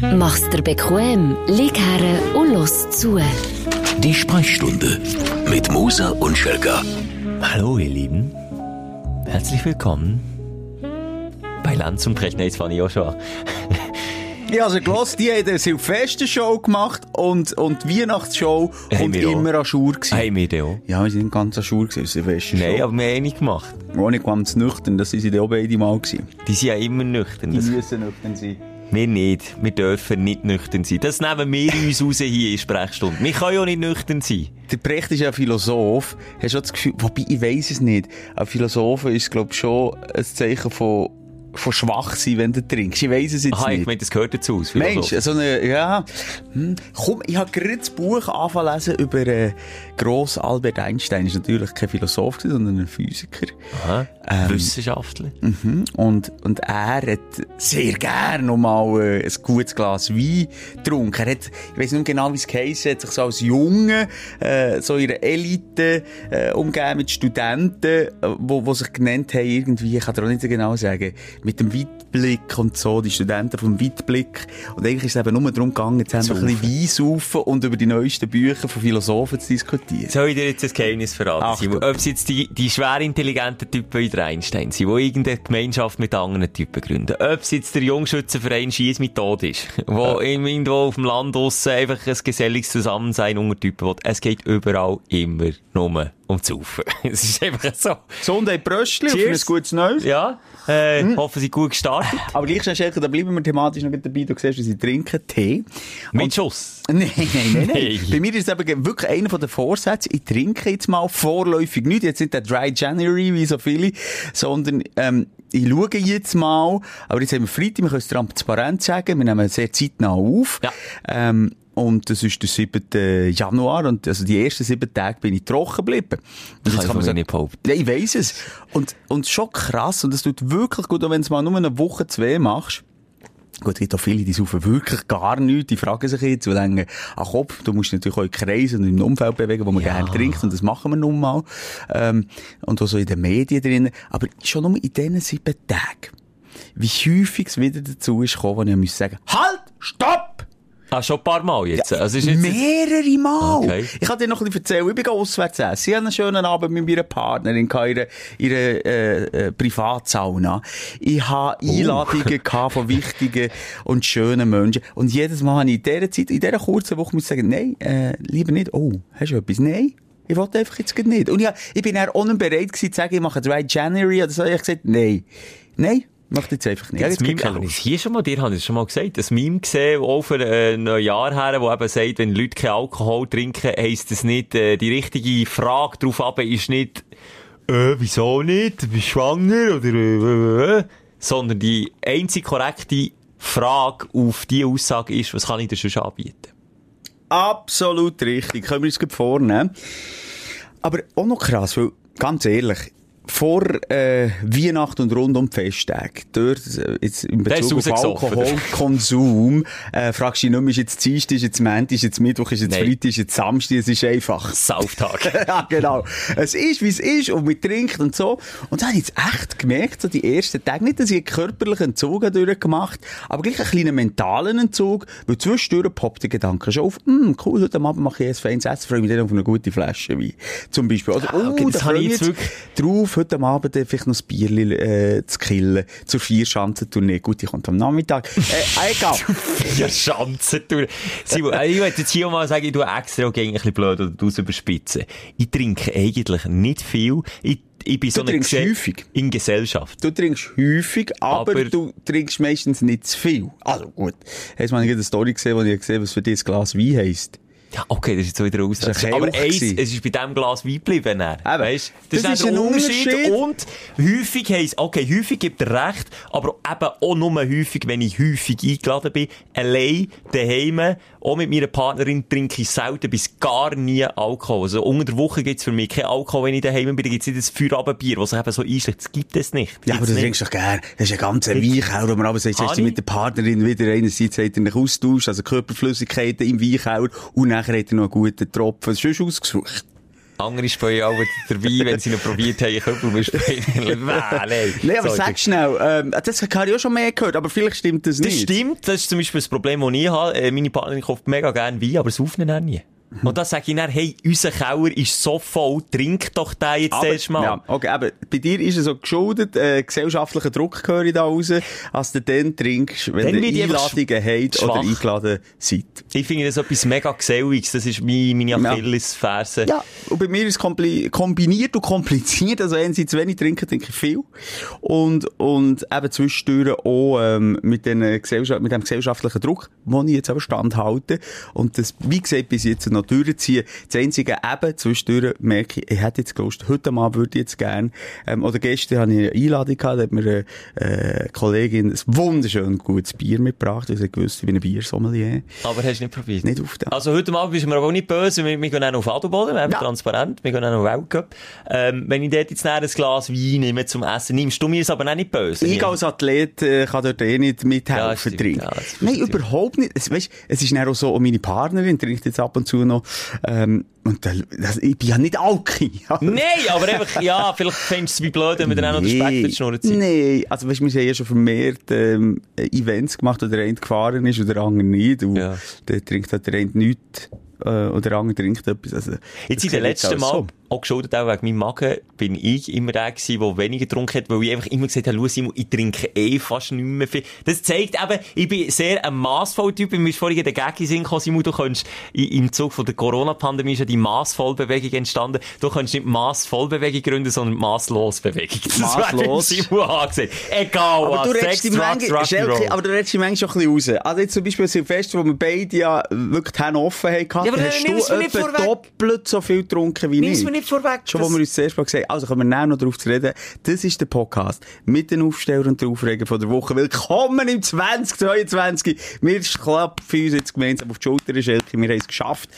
Mach's dir bequem, lieg her und los zu. Die Sprechstunde mit Musa und Schelga. Hallo, ihr Lieben. Herzlich willkommen bei Lanz und Precht. Nein, das fand ich auch schon. Ja, also Gloss, die haben eine Silvester-Show gemacht und, und die Weihnachtsshow Haben und wir auch. immer an Schur gewesen. Haben wir auch? Ja, wir sind ganz an Schur gewesen, Silvester-Show. Nein, aber wir haben nicht gemacht. Ohne ganz nüchtern, das sind sie auch beide mal gewesen. Die sind ja immer nüchtern. Die müssen nüchtern sein. Wir nicht. Wir dürfen nicht nüchtern sein. Das nehmen wir uns raus hier in Sprechstunde. Wir können ja nicht nüchtern sein. Der Brecht ist ja ein Philosoph. Hast du das Gefühl, wobei ich weiss es nicht. Ein Philosoph ist, glaube ich, schon ein Zeichen von, von schwach sein, wenn du trinkst. Ich weiss es jetzt Aha, ich nicht. meine, das gehört dazu. als Mensch, so eine, ja, hm, komm, ich habe gerade das Buch lesen über äh, gross Albert Einstein. Ist natürlich kein Philosoph sondern ein Physiker. Aha. ähm, Wissenschaftler. Mhm. Und, und er hat sehr gern noch mal äh, ein gutes Glas Wein getrunken. Er hat, ich weiss nicht genau, wie es geheissen hat, sich so als Junge, äh, so in einer Elite, äh, umgeben mit Studenten, äh, wo, wo sich genannt haben, irgendwie, ich kann dir auch nicht so genau sagen, mit dem Weitblick und so, die Studenten vom Weitblick. Und eigentlich ist es eben nur darum gegangen, jetzt einfach ein bisschen Wein saufen und über die neuesten Bücher von Philosophen zu diskutieren. Soll ich dir jetzt ein Geheimnis verraten, Achtung. Simon? Ob es jetzt die, die schwer intelligenten Typen wie der Einstein sind, die irgendeine Gemeinschaft mit anderen Typen gründen. Ob es jetzt der Jungschützenverein Schiess mit Tod ist, wo irgendwo auf dem Land draussen einfach ein geselliges Zusammensein unter Typen will. Es geht überall immer nur um zu saufen. es ist einfach so. Gesundheit Bröstli, für ein gutes Neues. Ja, äh, hoffen Sie gut gestartet. Aber gleich schnell, Schelke, da bleiben wir thematisch noch dabei. Du siehst, sie trinken Tee. Mit Und- Schuss. Nein, nein, nein, nein. Hey. Bei mir ist es eben wirklich einer von den Vorsätzen. Ich trinke jetzt mal vorläufig nicht. Jetzt nicht der Dry January, wie so viele, sondern, ähm, ich schaue jetzt mal, aber jetzt haben wir Freitag, wir können es transparent sagen, wir nehmen sehr zeitnah auf. Ja. Ähm, und das ist der 7. Januar und also die ersten sieben Tage bin ich trocken geblieben. Und Kann ich von mir nicht behaupten. ja, ich weiss es. Und, und schon krass. Und es tut wirklich gut, auch wenn du es mal nur eine Woche, zwei machst. Gut, es gibt auch viele, die saufen wirklich gar nichts. Die fragen sich jetzt, und denken, ach Kopf, du musst natürlich auch in Kreisen und im Umfeld bewegen, wo man Ja. gerne trinkt. Und das machen wir nun mal. Ähm, und auch so in den Medien drin. Aber schon nur in diesen sieben Tagen. Wie häufig es wieder dazu ist gekommen, wo ich muss sagen, halt, stopp! Ah, schon ein paar Mal jetzt. also ist jetzt Mehrere Mal. Okay. Ich kann dir noch ein bisschen erzählen. Ich bin auswärts essen. Ich hatte einen schönen Abend mit meiner Partnerin in ihrer, ihrer äh, äh, Privatsauna. Ich habe Oh. Einladungen gehabt von wichtigen und schönen Menschen. Und jedes Mal habe ich in dieser Zeit, in dieser kurzen Woche muss ich sagen, nein, äh, lieber nicht. Oh, hast du etwas? Nein. Ich wollte einfach jetzt nicht. Und ja, ich bin auch nicht bereit gewesen, zu sagen, ich mache Dry January oder so. Ich habe gesagt, nein. Nein, mach jetzt einfach nicht. Ich habe Das jetzt Meme hier schon mal, dir habe ich es schon mal gesagt, das Meme gesehen, auch für äh, ein Jahr her, wo eben sagt, wenn Leute keinen Alkohol trinken, heisst das nicht, äh, die richtige Frage darauf ab ist nicht, äh, wieso nicht, du bist schwanger, oder, äh, äh, äh, sondern die einzig korrekte Frage auf die Aussage ist, was kann ich dir schon anbieten? Absolut richtig. Können wir uns gut vornehmen. Aber auch noch krass, weil, ganz ehrlich, vor äh, Weihnachten und rund um die Festtage, dort, äh, jetzt in Bezug auf. Alkoholkonsum, äh, fragst du dich nicht mehr, ist jetzt Dienstag, ist jetzt Montag, ist jetzt Mittwoch, ist jetzt Nein. Freitag, ist jetzt Samstag, es ist einfach. Sauftag. ja, genau. Es ist, wie es ist, und man trinkt und so. Und da habe ich jetzt echt gemerkt, so die ersten Tage, nicht, dass ich einen körperlichen Entzug habe durchgemacht aber gleich einen kleinen mentalen Entzug, weil zwischendurch poppt der Gedanke schon auf, hm, cool, heute Abend mache ich ein feines Essen, freue mich dann auf eine gute Flasche Wein. Zum Beispiel. Oder, oh, okay, das da habe ich jetzt jetzt drauf, heute Abend vielleicht noch ein Bierli äh, zu killen, zur Vierschanzentournee. Gut, die kommt am Nachmittag. Äh, egal. ja, Schanzen durch. Simon, äh, ich möchte jetzt hier mal sagen, ich tue extra auch gegen ein bisschen blöd oder du überspitzen. Ich trinke eigentlich nicht viel. Ich, ich bin so eine trinkst Gese- häufig. In Gesellschaft. Du trinkst häufig, aber, Aber- du trinkst meistens nicht zu viel. Also gut. Hast du mal eine Story gesehen, wo ich gesehen was für dich ein Glas Wein heisst? Ja, okay, das ist jetzt so wieder aus. Das war ein Aber eins, es ist bei diesem Glas Wein geblieben. dann. Weißt, das, Das ist, ist ein Unterschied. Unterschied. Und häufig heisst, okay, häufig gibt er recht, aber eben auch nur häufig, wenn ich häufig eingeladen bin. Allein daheim, auch mit meiner Partnerin trinke ich selten bis gar nie Alkohol. Also unter der Woche gibt's für mich kein Alkohol, wenn ich daheim bin. Da gibt's nicht das Feierabendbier, was eben so einschlägt. Das gibt es nicht. Ja, aber das nicht. trinkst du doch gern. Das ist ein ganzer Weichauer, wo man aber sagt, hast du mit der Partnerin wieder einerseits hat er einen Austausch, also Körperflüssigkeiten im Weichauer, und nachher hat er noch einen guten Tropfen. Das ist schon ausgesucht. Andere spielen auch dabei, wenn sie noch probiert haben, zu spielen. Nein, Nein, aber sag schnell, ähm, das habe ich auch schon mehr gehört, aber vielleicht stimmt das Das nicht. stimmt, das ist zum Beispiel das Problem, das ich habe. Äh, Meine Partnerin kauft mega gerne Wein, aber saufen ihn nie. Und da sage ich dann, hey, unser Keller ist so voll, trink doch den jetzt Aber, erst mal. ja, okay, aber bei dir ist es so geschuldet, äh, gesellschaftlicher Druck höre ich da raus, als du dann trinkst, wenn Dann du ich Einladungen habt oder eingeladen seid. Ich finde das etwas mega Geselliges. Das ist meine, meine Ja. Achillesferse. Ja, und bei mir ist es kombiniert und kompliziert. Also, wenn sie zu wenig trinken, trinke ich viel. Und, und eben zwischendurch auch, ähm, mit, den Gesellschaft, mit dem gesellschaftlichen Druck, wo ich jetzt aber standhalte. Und das, wie gesagt, bis jetzt noch durchziehen. Das einzige eben, zwischendurch merke ich, ich hätte jetzt Lust, heute Abend würde ich jetzt gern, ähm, oder gestern hatte ich eine Einladung gehabt, da hat mir eine, äh, Kollegin ein wunderschön gutes Bier mitgebracht, weil sie gewusst, ich bin ein Biersommelier. Aber hast du nicht probiert? Nicht auf den. Also heute Abend bist du mir aber auch nicht böse. Wir, wir gehen auch auf Adelboden, wir haben Ja. transparent, wir gehen auch auf Weltcup. Ähm, wenn ich dort jetzt ein Glas Wein nehme zum Essen, nimmst du mir es aber auch nicht böse. Ich als Athlet äh, kann dort eh nicht Ja, mithelfen stimmt, trinken. ja, Nein, stimmt. überhaupt nicht. Es, weißt, es ist dann auch so, und meine Partnerin trinkt jetzt ab und zu noch, ähm, und da, das, ich bin ja nicht Alki. Nein, aber einfach, ja, vielleicht findest du es wie blöd, wenn wir dann auch noch den Speck in die Schnur ziehen. Nein, also weißt, wir haben ja schon vermehrt ähm, Events gemacht, wo der eine gefahren ist und der andere nicht. Und Ja. der trinkt halt der eine nichts äh, und der andere trinkt etwas. Also, Jetzt in den letzten Mal, so. Auch geschuldet auch wegen meinem Magen, bin ich immer der gewesen, der weniger getrunken hat, weil ich einfach immer gesagt habe, schau Simon, ich trinke eh fast nicht mehr viel. Das zeigt eben, ich bin sehr ein massvoller Typ. Mir ist vorhin der Gag in den Sinn gekommen, Simon, du kannst, im Zug von der Corona-Pandemie ist ja die Massvollbewegung entstanden. Du kannst nicht Massvollbewegung gründen, sondern Masslosbewegung. Das Masslos. Simon angesehen. Egal Aber was. du Sex, Drugs, Menge, Rock'n'Roll. Schelke, aber du redest die Menge schon ein bisschen raus. Also jetzt zum Beispiel Silvester, wo wir beide ja wirklich die Hände offen hatten, Ja, hast du etwa doppelt so viel getrunken wie ich. Nicht vorweg. Schon, wo wir uns zuerst mal gesagt haben, also können wir noch darauf zu reden, das ist der Podcast mit den Aufstellern und der Aufreger von der Woche. Willkommen im 2022. Wir klappen für uns jetzt gemeinsam auf die Schulter, Schelke. Wir haben es geschafft.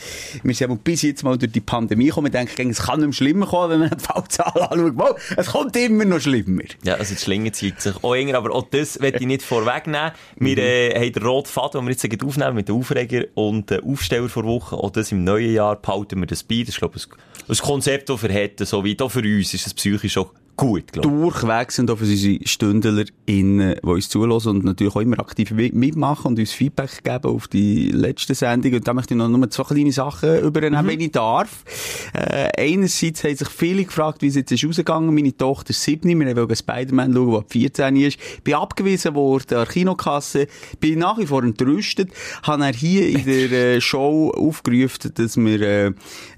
Wir sind bis jetzt mal durch die Pandemie gekommen. Wir denken, es kann nicht mehr schlimmer kommen, wenn man die Fallzahlen anschaut. Wow, es kommt immer noch schlimmer. Ja, also die Schlinge zieht sich auch enger, aber auch das werde ich nicht vorwegnehmen. Wir äh, haben den roten Faden, den wir jetzt aufnehmen mit den Aufreger und den Aufsteller vor Woche. Auch das im neuen Jahr behalten wir das bei. Das ist, glaube ich, ein, ein Konzept, das wir hätten, so wie auch für uns ist es psychisch auch gut, glaube ich. durchweg sind auch für unsere StündlerInnen, die uns zulassen und natürlich auch immer aktiv mi- mitmachen und uns Feedback geben auf die letzte Sendung. Und da möchte ich noch nur zwei kleine Sachen übernehmen, wenn ich darf. Äh, einerseits haben sich viele gefragt, wie es jetzt ist rausgegangen. Meine Tochter 7, wir wollten Spider-Man schauen, der ab 14 ist. Bin abgewiesen worden an der Kinokasse. Bin nach wie vor entrüstet. Habe er hier in der äh, Show aufgerufen, dass wir äh,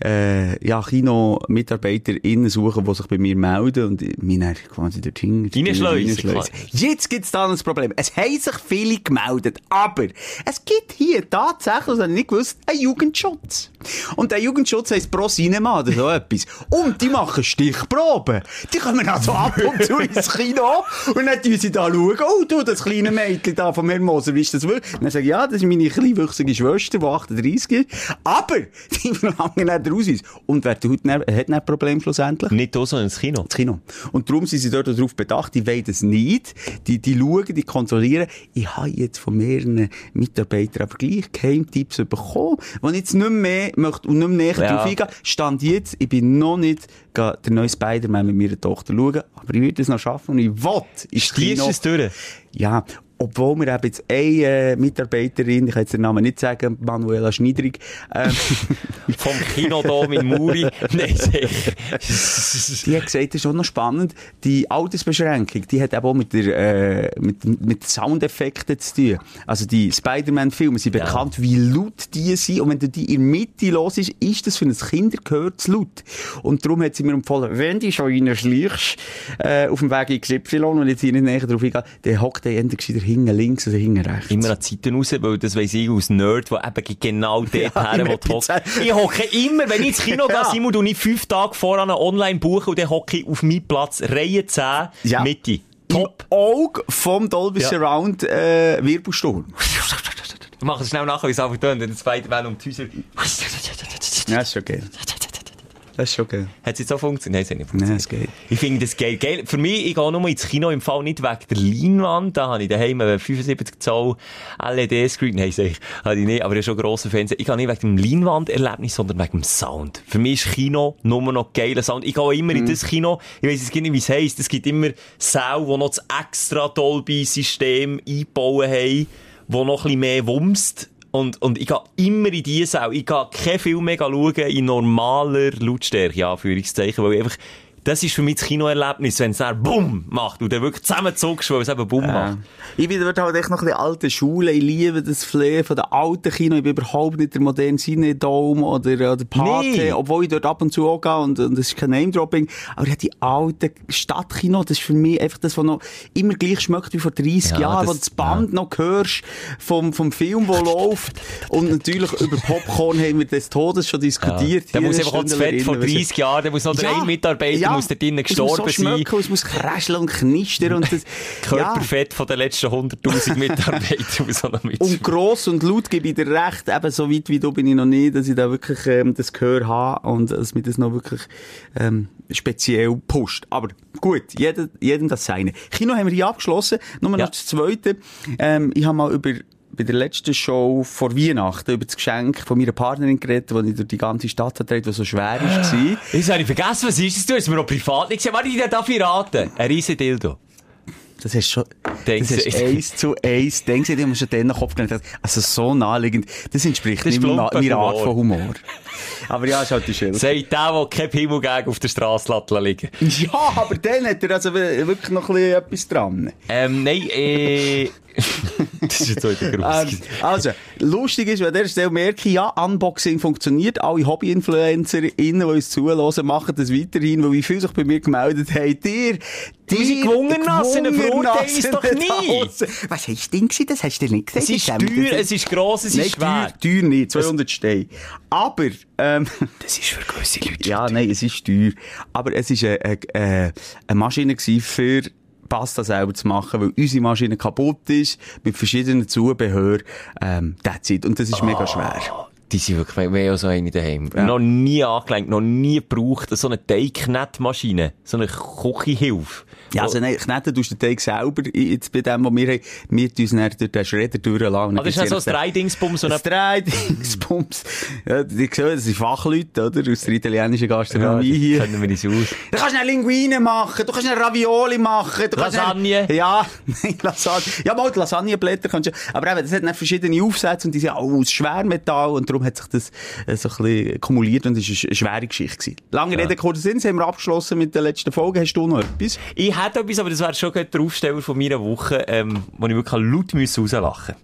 äh, ja, Kino-MitarbeiterInnen suchen, die sich bei mir melden. Und bin dann quasi dorthin. Reinschleusen, klar. Jetzt gibt's da noch ein Problem. Es haben sich viele gemeldet, aber es gibt hier tatsächlich, das habe ich nicht gewusst, einen Jugendschutz. Und der Jugendschutz heisst Pro Cinema oder so etwas. Und die machen Stichproben. Die kommen also ab und zu ins Kino und dann tun sie da schauen, oh du, das kleine Mädchen da vom Herrn Moser, wie ist das wirklich? Und dann sage ich, ja, das ist meine kleinwüchsige Schwester, die 38 ist. Aber, die verlangen nicht den Ausweis. Und wer tut, dann- hat nicht ein Problem schlussendlich? Nicht da, sondern ins Kino. ins Kino. Und darum sind sie dort darauf bedacht, die wollen das nicht. Die, die schauen, die kontrollieren. Ich habe jetzt von mehreren Mitarbeitern aber gleich Geheimtipps bekommen, wo ich jetzt nicht mehr möchte und nicht mehr näher Ja. drauf eingehen. Stand jetzt, ich bin noch nicht den neuen Spider-Man mit meiner Tochter schauen, aber ich werde es noch schaffen und ich will Stiehst Kino. du es durch? Ja, obwohl wir eben jetzt eine äh, Mitarbeiterin, ich kann jetzt den Namen nicht sagen, Manuela Schniedrig, ähm, Vom Kinodom in Muri? Nein. Die hat gesagt, das ist auch noch spannend, die Altersbeschränkung, die hat eben auch mit der, äh, mit, mit Soundeffekten zu tun. Also die Spider-Man-Filme sind Ja. bekannt, wie laut die sind. Und wenn du die in der Mitte los ist, ist das für ein Kind gehört zu laut. Und darum hat sie mir empfohlen, wenn du schon reinschleichst, äh, auf dem Weg XY, und jetzt hier nicht näher drauf eingehe, dann hockt der entweder gescheiter hinten links oder hinten rechts. Immer an die Seiten raus, weil das weiss ich als Nerd, der eben genau dort Ja, her will. Ich hocke immer, wenn ich ins Kino gehe, Ja. Simon, und ich fünf Tage voran online buche und dann hocke ich auf meinen Platz, Reihe 10, Ja. Mitte. Top. Im Auge vom Dolby Ja. Surround äh, Wirbelsturm. Wir machen es schnell nachher, wie es einfach tönt, wenn der zweite Welle um die Häuser... Ja, ist okay. Das ist schon geil. Hat es jetzt so funktioniert? Nein, es hat nicht Nein, funktioniert. es geht. Ich finde das geil. geil. Für mich, ich gehe nur ins Kino im Fall nicht wegen der Leinwand. Da habe ich daheim einen 75 Zoll LED-Screen. Nein, sag ich, habe ich nicht, aber ich schon grossen Fernseher. Ich gehe nicht wegen dem Leinwanderlebnis, sondern wegen dem Sound. Für mich ist Kino nur noch geiler Sound. Ich gehe immer in das Kino, ich weiss jetzt nicht, wie es heisst. Es gibt immer Säle, die noch das extra Dolby-System eingebaut haben, wo noch ein bisschen mehr wumst. Und, und ich gehe immer in diese Säle. Ich gehe kein Film mehr schauen in normaler Lautstärke, Anführungszeichen, weil ich einfach, das ist für mich das Kinoerlebnis, wenn es dann BUM macht und dann wirklich zusammenzuckst, weil es eben BUM macht. Ich bin dort halt echt noch ein bisschen alte Schule. Ich liebe das Flair von der alten Kino. Ich bin überhaupt nicht der moderne Cinedome oder, oder Pate, Nee. obwohl ich dort ab und zu auch gehe und, und das ist kein Name-Dropping. Aber ja, die alte Stadtkino, das ist für mich einfach das, was noch immer gleich schmeckt wie vor 30 Ja, Jahren, das- wo du das Band noch hörst vom, vom Film, der läuft. Und natürlich über Popcorn haben wir des Todes schon diskutiert. Da hier muss in einfach auch das Fett Stündlerinnen. 30 Jahren, da muss noch der Ja, ein Mitarbeiter, ja. muss da drinnen Es muss gestorben so sein. schmecken, Es muss kräscheln und knistern und das, ja. Körperfett von den letzten 100.000 Mitarbeitern muss auch noch mit. Und gross und laut gebe ich dir recht, eben so weit wie du bin ich noch nicht, dass ich da wirklich ähm, das Gehör habe und dass mich das noch wirklich ähm, speziell pusht. Aber gut, jeder, jedem das seine. Kino haben wir hier abgeschlossen. Nur Ja. noch das Zweite. Ähm, ich habe mal über bei der letzten Show vor Weihnachten über das Geschenk von meiner Partnerin geredet, das ich durch die ganze Stadt vertreten, das so schwer war. Jetzt habe ich vergessen, was ist das? Du hast mir noch privat nicht gesehen. Warte, ich darf ich raten. Ein riesen Dildo. Das hast schon, Denkst das du- ist eins zu eins. Denkst du, ich habe schon den Kopf gelernt. Also so naheliegend. Das entspricht Das ist nicht meiner Art Humor. von Humor. Aber ja, ist halt die Schilder. Sagt der, der kein Himmelgeg auf der Straße liegen. Ja, aber dann hat er also wirklich noch ein bisschen etwas dran. Ähm, nein, äh... das ist jetzt heute groß. Ähm, also, lustig ist, an dieser Stelle merke ich, ja, Unboxing funktioniert. Alle Hobby-InfluencerInnen, die uns zuhören, machen das weiterhin, weil wie viele sich bei mir gemeldet haben. Dir, Du bist gewungen lassen, verurteile uns doch nicht nie. Was hast du denn gewesen? Das hast du dir nicht gesagt. Es ist teuer, es ist gross, es ist schwer. teuer, teuer nicht. 200 Steine. Aber, ähm, Das ist für gewisse Leute. Ja, nein, es ist teuer. Aber es war eine, eine, eine Maschine für Pasta selber zu machen, weil unsere Maschine kaputt ist, mit verschiedenen Zubehör, ähm, that's it. Und das ist mega schwer. Die sind wirklich, wir haben ja so eine daheim. Noch nie angelenkt, noch nie gebraucht. So eine Teigknettmaschine. So eine Küchenhilfe. Ja, also nein, kneten tust du den Teig selber, jetzt bei dem, was wir haben, wir tun uns durch den Schredder durchlassen. Ah, das ist so ein Dreidingsbums, so ein eine Dreidingsbums. Ja, die sehen, das sind Fachleute, oder? Aus der italienischen Gastronomie hier. Kennen wir nicht aus. Du kannst eine Linguine machen, du kannst eine Ravioli machen, du kannst Lasagne. Eine, ja, nein, Lasagne. Ja, mal die Lasagneblätter kannst du, aber eben, das hat dann verschiedene Aufsätze und die sind auch aus Schwermetall und darum hat sich das äh, so ein bisschen kumuliert und es war eine schwere Geschichte gewesen. Lange Rede, kurzer Sinn, haben wir abgeschlossen mit der letzten Folge. Hast du noch etwas? Ich hätte etwas, aber das wäre schon der Aufsteller von meiner Woche, ähm, wo ich wirklich laut müssen rauslachen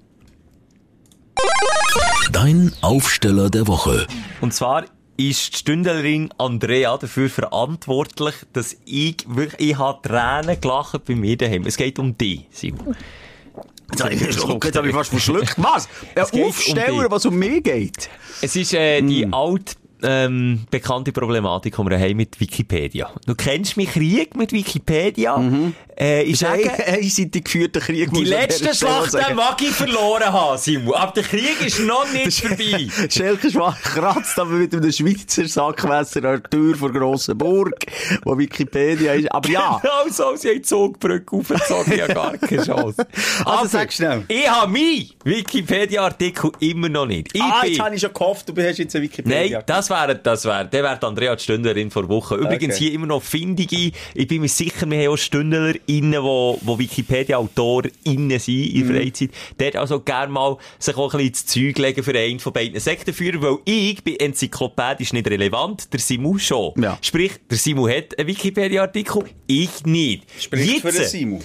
Dein Aufsteller der Woche. Und zwar ist die Stündlerin Andrea dafür verantwortlich, dass ich wirklich, ich habe Tränen gelacht bei mir daheim. Es geht um dich, Simon. Jetzt habe ich, jetzt habe ich fast verschluckt. Was? Ein um Aufsteller, dich. was um mich geht? Es ist äh, die alt ähm, bekannte Problematik, die wir haben mit Wikipedia. Du kennst mich Krieg mit Wikipedia. Äh, ich sage, einseitig geführter Krieg. die letzte Schlacht den mag ich verloren haben, Simon. Aber der Krieg ist noch nicht vorbei. Schelke kratzt aber mit einem Schweizer Sackmesser an der Tür vor grosser Burg, wo Wikipedia ist. Aber ja. Also, sie haben die Zugbrücke aufgezogen, ich habe gar keine Chance. Also sag schnell. Ich habe meinen Wikipedia-Artikel immer noch nicht. Ich ah, jetzt habe ich schon gehofft, du hast jetzt eine Wikipedia. Nein, das wäre, das wäre, der wäre Andrea die Stündlerin vor Woche. Übrigens Okay. hier immer noch findige, ich bin mir sicher, wir haben auch StündlerInnen, wo, wo Wikipedia-AutorInnen sind in Mhm. Freizeit. Dort also gerne mal sich auch ein bisschen ins Zeug legen für einen von beiden Sektenführern, weil ich bin enzyklopädisch nicht relevant, der Simu schon. Ja. Sprich, der Simu hat einen Wikipedia-Artikel, ich nicht. Spricht für den Simon.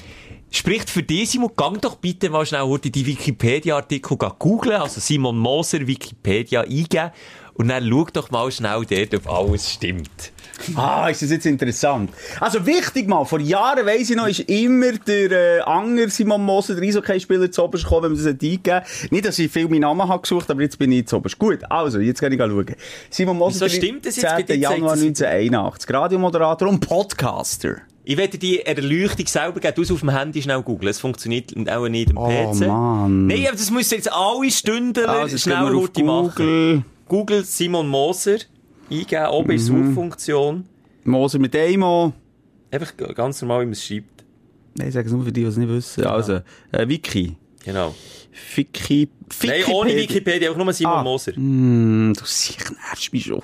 Spricht für dich, Simon, gang doch bitte mal schnell heute die Wikipedia-Artikel googlen, also Simon Moser Wikipedia eingeben und dann schau doch mal schnell dort, ob alles stimmt. Ah, ist das jetzt interessant. Also wichtig mal, vor Jahren weiss ich noch, ist immer der äh, Anger Simon Moser, der Eishockey-Spieler, zu oberst gekommen, wenn man das hat eingegeben Nicht, dass ich viel meinen Namen habe gesucht, aber jetzt bin ich zu oberst. Gut, also, jetzt kann ich schauen. Simon Moser, Wieso stimmt das jetzt bei 10. dir? Januar Zeigt das- 1981. Radiomoderator und Podcaster. Ich werde die Erleuchtung selber geben, du auf dem Handy schnell googeln, es funktioniert auch nicht am Oh, PC. Mann. Nein, aber das müssen jetzt alle Stunden Also, jetzt gehen schnell heute machen. Google. Simon Moser. eingeben, oben ist Mhm. Suchfunktion. Moser mit Emo. Einfach ganz normal, wie man es schreibt. Nein, ich sage es nur für die, die es nicht wissen. Also, äh, Wiki. Genau. Wiki. Nein, ohne Wikipedia, auch nur Simon Ah. Moser. Hm, du sicher nervst mich schon.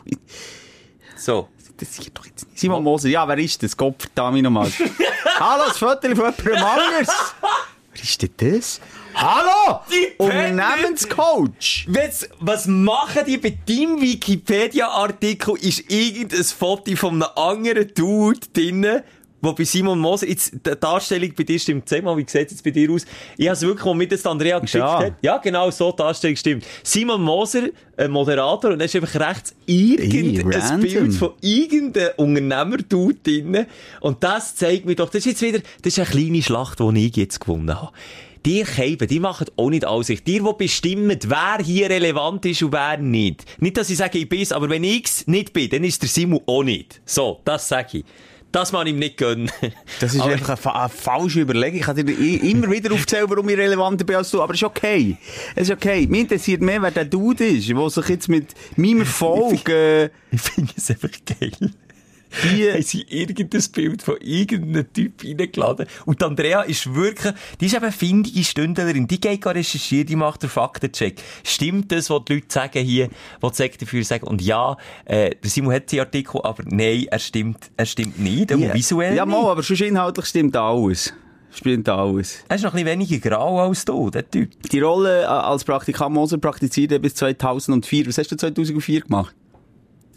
So. Das ist doch jetzt nicht. Simon Moser, ja, wer ist das? Gott verdammt nochmal. Hallo, das Foto von jemandem anderes. Wer ist denn das? Hallo! Die! Unternehmenscoach! Was, was machen die bei deinem Wikipedia-Artikel? Ist irgendein Foto von einem anderen Dude drinnen, wo bei Simon Moser, jetzt, die Darstellung bei dir stimmt zehnmal, wie sieht es jetzt bei dir aus? Ich habe es wirklich, wo mir das Andrea geschickt Ja. hat. Ja, genau so, die Darstellung stimmt. Simon Moser, ein Moderator, und dann ist einfach rechts irgendein. Bild von irgendeinem Unternehmer-Dude drinnen. Und das zeigt mir doch, das ist jetzt wieder, das ist eine kleine Schlacht, die ich jetzt gewonnen habe. Die Keiben, die machen auch nicht alles. Die, die bestimmen, wer hier relevant ist und wer nicht. Nicht, dass ich sage, ich bin's, aber wenn ich's nicht bin, dann ist der Simon auch nicht. So, das sage ich. Das man ihm nicht gönnen. Das ist Aber- einfach eine, fa eine falsche Überlegung. Ich kann dir immer wieder aufzählen, warum ich relevanter bin als du. Aber es ist okay. Es ist okay. Mir interessiert mehr, wer der Dude ist, der sich jetzt mit meinem Erfolg, äh, Ich finde es einfach geil. Die, haben sie irgendein Bild von irgendeinem Typ reingeladen. Und Andrea ist wirklich, die ist eben findige Stündlerin, die geht gar recherchieren, die macht den Faktencheck. Stimmt das, was die Leute sagen hier, was die Sekte dafür sagen? Und ja, äh, Simon hat die Artikel, aber nein, er stimmt, er stimmt nicht, auch visuell Ja, mal, aber sonst inhaltlich stimmt alles. Stimmt alles. Er ist noch ein bisschen weniger grau als du, der Typ. Die Rolle äh, als Praktikant Moser praktiziert er bis 2004. Was hast du 2004 gemacht?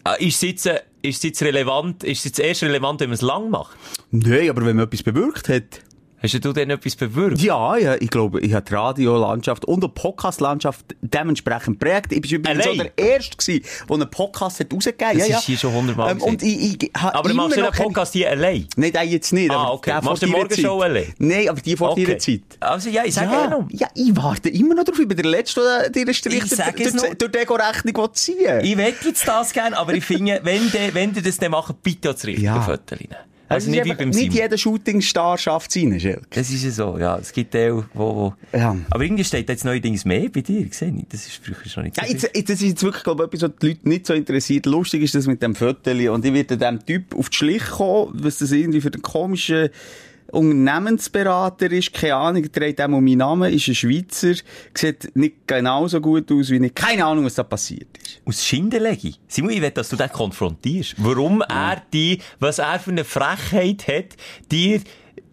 Ah, Ist es jetzt, äh, ist es jetzt relevant, ist es jetzt erst relevant, wenn man es lang macht? Nein, aber wenn man etwas bewirkt hat. Hast du denn etwas bewirkt? Ja, ja, ich glaube, ich habe die Radiolandschaft und die Podcastlandschaft dementsprechend prägt. Ich war übrigens so Allein? der Erste, gewesen, der einen Podcast hat rausgegeben Das ja, ist hier schon hundertmal ähm, Und ich, ich, Aber immer machst du noch den Podcast hier allein? Nein, den jetzt nicht. Ah, okay. Machst du Morgenshow Zeit. allein? Nein, aber die vor Okay. deiner Zeit. Also ja, ich sage ja, noch. ja, ich warte immer noch drauf. Ich bin der Letzte, der dir einen Strich durch, durch die Ego-Rechnung ziehen. Ich wette jetzt das gerne, aber ich finde, wenn die das dann machen, bitte auch das richtige Ja. Foto rein. Also Also nicht wie nicht, beim nicht Simon. jeder Shootingstar schafft es rein, Schelke. Das ist ja so, ja. Es gibt Teile, wo, wo... Ja. Aber irgendwie steht jetzt neuerdings mehr bei dir, gesehen ich. Das ist früher schon nicht so Ja, jetzt, jetzt, das ist jetzt wirklich, glaube ich, etwas, was die Leute nicht so interessiert. Lustig ist das mit dem Viertel. Und ich werde dem Typ auf die Schliche kommen, was das irgendwie für einen komischen Unternehmensberater ist. Keine Ahnung, trägt auch meinen Namen, ist ein Schweizer, sieht nicht genauso gut aus wie ich. Keine Ahnung, was da passiert ist. Aus Schindelegi. Simon, ich will, dass du den konfrontierst. Warum er die, was er für eine Frechheit hat, dir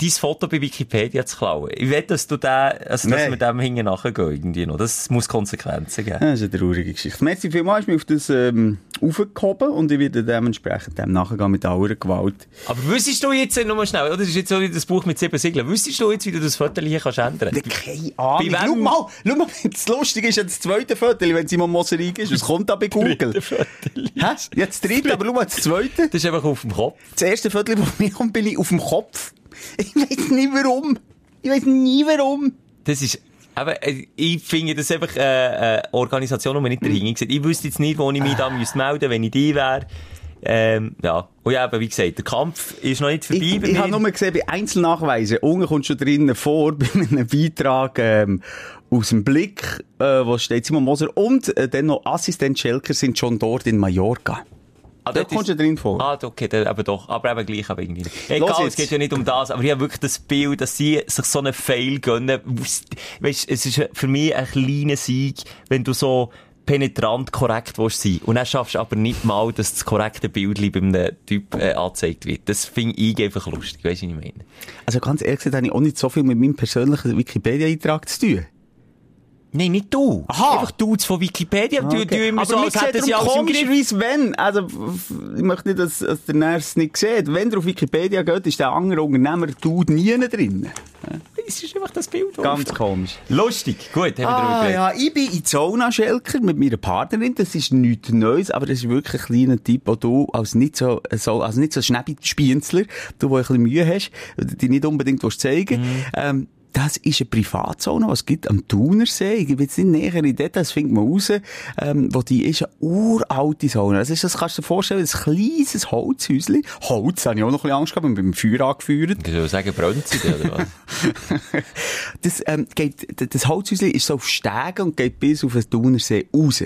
dein Foto bei Wikipedia zu klauen. Ich will, dass du da, also, dass Nein. wir dem hinten nachgehen irgendwie noch. Das muss Konsequenzen geben. Das ist eine traurige Geschichte. Merci vielmals, ich bin auf das ähm, aufgehoben und ich werde dementsprechend dem nachgehen mit aller Gewalt. Aber wüsstest du jetzt, nur mal schnell, oder? Das ist jetzt so wie das Buch mit sieben Siegeln. Wüsstest du jetzt, wie du das Foto hier kannst ändern? Keine Ahnung. Bei wem- Schau mal, schau mal, das Lustige ist ja das zweite Viertel, wenn Simon Moser ist. Was kommt da bei Google? Hä? Jetzt das dritte, aber schau mal, das zweite. Das ist einfach auf dem Kopf. Das erste Viertel, wo mir kommt, bin ich auf dem Kopf. Ich weiß nicht warum. Ich weiß nie warum. Das ist, aber äh, ich finde das einfach äh, eine Organisation, die man nicht dahinter sieht. Ich wüsste jetzt nicht, wo ich mich da müsste melden wenn ich die wäre. Ähm, ja. Und ja, aber wie gesagt, der Kampf ist noch nicht vorbei Ich, ich habe nur gesehen, bei Einzelnachweisen, unten kommt schon drinnen vor, bei einem Beitrag ähm, aus dem Blick, äh, wo steht Simon Moser und äh, dann noch Assistent Schelker sind schon dort in Mallorca. Ah, Da kommst du drin vor. Ah, okay, dann, aber doch. Aber eben gleich, aber irgendwie. Egal, es geht ja nicht um das. Aber ich habe wirklich das Bild, dass sie sich so einen Fail gönnen. Weißt, es ist für mich ein kleiner Sieg, wenn du so penetrant korrekt willst sein. Und dann schaffst du aber nicht mal, dass das korrekte Bild bei einem Typ äh, angezeigt wird. Das finde ich einfach lustig. Weißt du, was ich meine? Also ganz ehrlich gesagt, habe ich auch nicht so viel mit meinem persönlichen Wikipedia-Eintrag zu tun. Nein, nicht du. Aha. Einfach du von Wikipedia. Du, du immer so, Aber als mir hätten sie alles komischerweise, wenn, also, ich möchte nicht, dass, dass der Ners nicht sieht. Wenn er auf Wikipedia geht, ist der andere Unternehmer Dude nie drin. Es ist einfach das Bild. Ganz komisch. Lustig. Gut, haben wir Ah, geredet. ja, ich bin in Zona Schelker mit meiner Partnerin. Das ist nichts Neues, aber das ist wirklich ein kleiner Typ, wo du als nicht so, so also nicht so Schnäbi-Spienzler, du, der ein bisschen Mühe hast, die nicht unbedingt willst zeigen ähm, das ist eine Privatzone, die es gibt am Thunersee. Ich will jetzt nicht näher in Details, das findet man raus. Ähm, wo die ist eine uralte Zone. Das ist, das kannst du dir vorstellen, ein kleines Holzhäuschen. Holz, habe ich auch noch ein bisschen Angst gehabt, bin beim Feuer angeführt. Ich würde sagen, brennt sie oder was? Das, ähm, geht, das Holzhäuschen ist so auf Stegen und geht bis auf den Thunersee raus.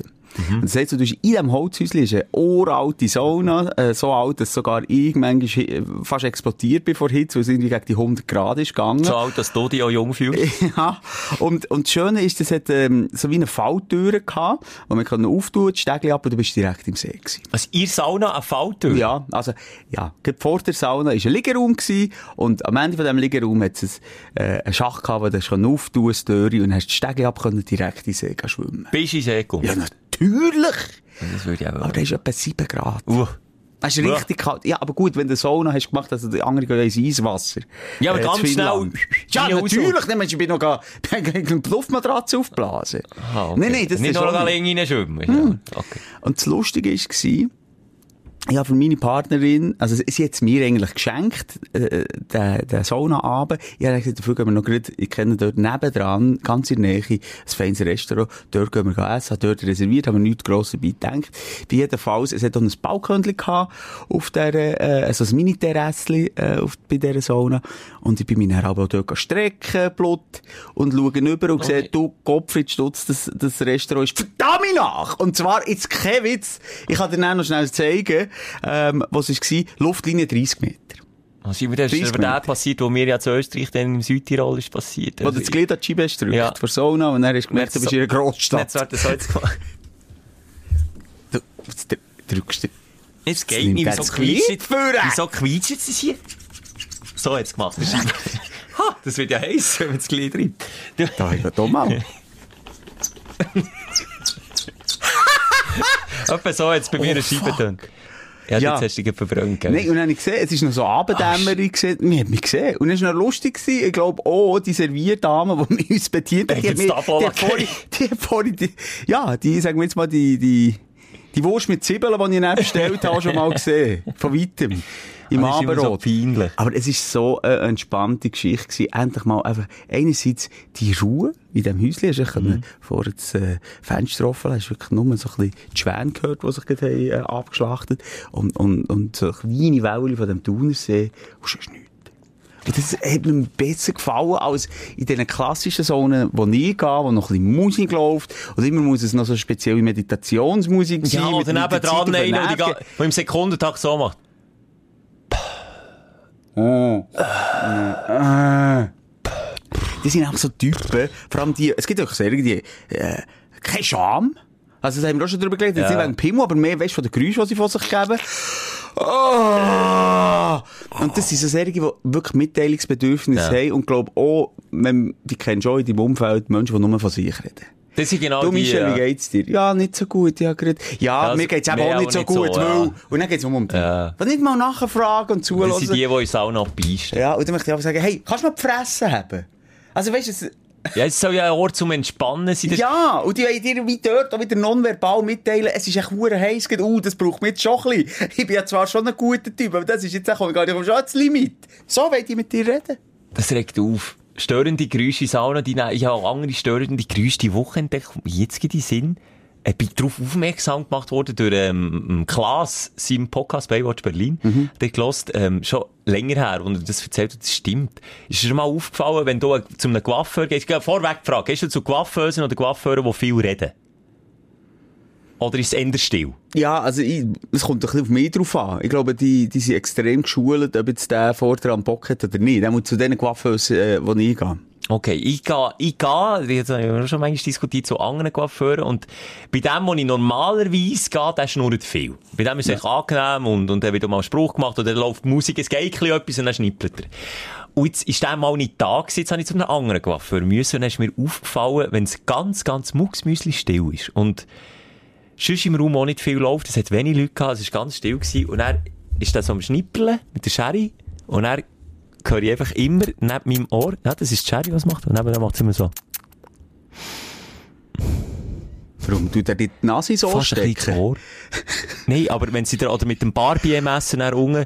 Und das heisst, du in diesem Holzhäuschen ist eine uralte Sauna, äh, so alt, dass sogar ich manchmal äh, fast explodiert bin vor Hitze, weil es irgendwie gegen die 100 Grad ist gegangen. So alt, dass du dich auch jung fühlst. ja. Und, und das Schöne ist, es hat ähm, so wie eine Falltür gehabt, wo man kann auftun, das Stegli ab und du bist direkt im See gewesen. Also, ihr Sauna eine Falltür? Ja, also, ja, vor der Sauna war ein Liegeraum gewesen, und am Ende von diesem Liegeraum hat es äh, einen Schacht gehabt, wo du auftun Türe, und hast die Stege ab können direkt in den See schwimmen. Bist du in See gekommen? Ja, natürlich! Das würde ich auch Aber da ist etwa 7 Grad. Uh. Das ist richtig kalt. Ja, aber gut, wenn du Sauna hast gemacht, also die anderen gehen ins Eiswasser. Ja, aber Äh, ganz schnell. Ja, Wie natürlich. Mensch, ich bin noch gar, die Luftmatratze aufblasen. Ah, okay. Nein, nein, das Nicht ist noch schon länger reinschwimmen. Ja. Okay. Und das Lustige war, ja, für meine Partnerin, also sie hat mir eigentlich geschenkt, äh, den, den Sauna-Abend. Ich habe gesagt, dafür gehen wir noch gerade, ich kenne dort nebendran, ganz in der Nähe, ein feines Restaurant, dort gehen wir essen, habe dort reserviert, haben wir nichts grosses dabei gedacht. Bei jedenfalls, es hat auch ein Balkönchen gehabt, auf der, äh, also ein Mini-Terrassli, äh, auf, bei dieser Sauna. Und ich bin mich dann auch dort strecken, Blut, und schaue rüber und sehe, du, Gottfried Stutz, das, das Restaurant ist verdammt nach! Und zwar, jetzt kein Witz, ich kann dir dann noch schnell zeigen, ähm, was es war, Luftlinie 30 Meter. Was ist mir das 30 aber der Minuten. passiert, wo mir ja zu Österreich dann im Südtirol ist passiert? Wo du das Glied an die Scheibe hast gedrückt, Ja. vor Sauna, und dann hast du gemerkt, du bist in einer Großstadt. Jetzt wird das jetzt gemacht. Du, jetzt dr- drückst du... Jetzt geht nicht, wieso das quietscht? Wieso quietscht jetzt das hier? So jetzt gemacht. Das, ist- ha, das wird ja heiß, wenn man das Glied. Du, Da, ja, da mal. etwa so jetzt bei mir eine Scheibe getan. Ja, Ja. jetzt hast du dich verbrannt, gell? Nein, und dann habe ich gesehen, es ist noch so Abenddämmerung gesehen, man hat mich gesehen. Und es war noch lustig gewesen, ich glaube, oh, die Servierdame, die uns bedient hat, die hat, mir, die hat vorhin, die hat vorhin, die, ja, die, sagen wir jetzt mal, die, die, die Wurst mit Zwiebeln, die ich ihnen bestellt habe, schon mal gesehen. Von weitem. Im so Abendrot. peinlich. Aber es ist so eine entspannte Geschichte gewesen. Endlich mal einfach, einerseits die Ruhe in diesem Häuschen. Hast du mhm. vor das äh, Fenster offen, hast wirklich nur so ein bisschen die Schwäne gehört, die sich gerade haben, äh, abgeschlachtet Und, und, und so kleine Wellen von dem Thunersee. Und sonst nichts. Und das hat mir besser gefallen als in diesen klassischen Zonen, wo ich gehe, wo noch ein bisschen Musik läuft. Und immer muss es noch so spezielle Meditationsmusik sein. ja, auf den einer, der die im Sekundentakt so macht. Die sind auch so Typen, vor allem die, es gibt auch solche, die, äh, keine Scham. Also, das haben wir auch schon drüber geredet, jetzt Ja. nicht wegen Pimmel, aber mehr, weißt du, von den Geräuschen, die sie von sich geben. Oh! Und das sind so solche, die wirklich Mitteilungsbedürfnisse Ja. haben und glaub auch, wenn, die du auch in deinem Umfeld Menschen, die nur von sich reden. Das sind genau Du, die... Michel, wie geht's dir? Ja, nicht so gut, ja, grad. Ja, also, mir geht's eben auch nicht so gut, ja. weil, und dann geht's um um dich. Ja. Wenn nicht mal nachfragen und zuhören. Das sind die, die uns auch noch beißen. Ja, und dann möchte ich einfach sagen, hey, kannst du mal die Fresse haben? Also, weißt du, es- Ja, es soll ja ein Ort zum Entspannen sein. Ja, und die wollen dir wie dort auch wieder nonverbal mitteilen, es ist echt hure heiß, gerade, uh, das braucht mir jetzt schon ein bisschen. Ich bin ja zwar schon ein guter Typ, aber das ist jetzt auch gar nicht schon ans Limit. So wollen die mit dir reden. Das regt auf. Störende Geräusche in Sauna, die, ich habe auch andere störende Geräusche die Woche entdeckt. Jetzt gibt die Sinn. Ich bin darauf aufmerksam gemacht worden durch ähm, Klaas, seinem Podcast Baywatch Berlin. Mhm. Der gelost, ähm, schon länger her, und er das erzählt hat, das stimmt. Ist dir schon mal aufgefallen, wenn du zu einem Coiffeur gehst, geh vorweg gefragt, gehst du zu Coiffeusen oder Coiffeuren, die viel reden? Oder ist es eher still? Ja, also ich, es kommt ein bisschen auf mich drauf an. Ich glaube, die, die sind extrem geschult, ob jetzt der vorder am Bock hat oder nicht. Der muss zu denen Coiffeurs, äh, wo ich gehe. Okay, ich gehe, ich gehe, jetzt haben wir schon manchmal diskutiert, zu anderen Coiffeuren, und bei dem, wo ich normalerweise gehe, der schnurrt viel. Bei dem ist es echt angenehm, und, und dann wird mal ein Spruch gemacht, oder dann läuft die Musik, es geht ein bisschen etwas, und dann schnippelt er. Und jetzt ist der mal nicht da gewesen, jetzt habe ich zu einem anderen Coiffeur müssen, und dann ist mir aufgefallen, wenn es ganz, ganz mucksmüsli still ist, und sonst im Raum auch nicht viel läuft, es hat wenig Leute gehabt, es war ganz still gewesen, und er ist dann so am Schnippeln mit der Sherry, und er höre ich einfach immer neben meinem Ohr, ja, das ist die Sherry, was macht, und nebenan macht es immer so. Warum tut er die Nase so Fast ein stecken? ins Ohr. Nein, aber wenn sie da, oder mit dem Barbie-Messer nach unten,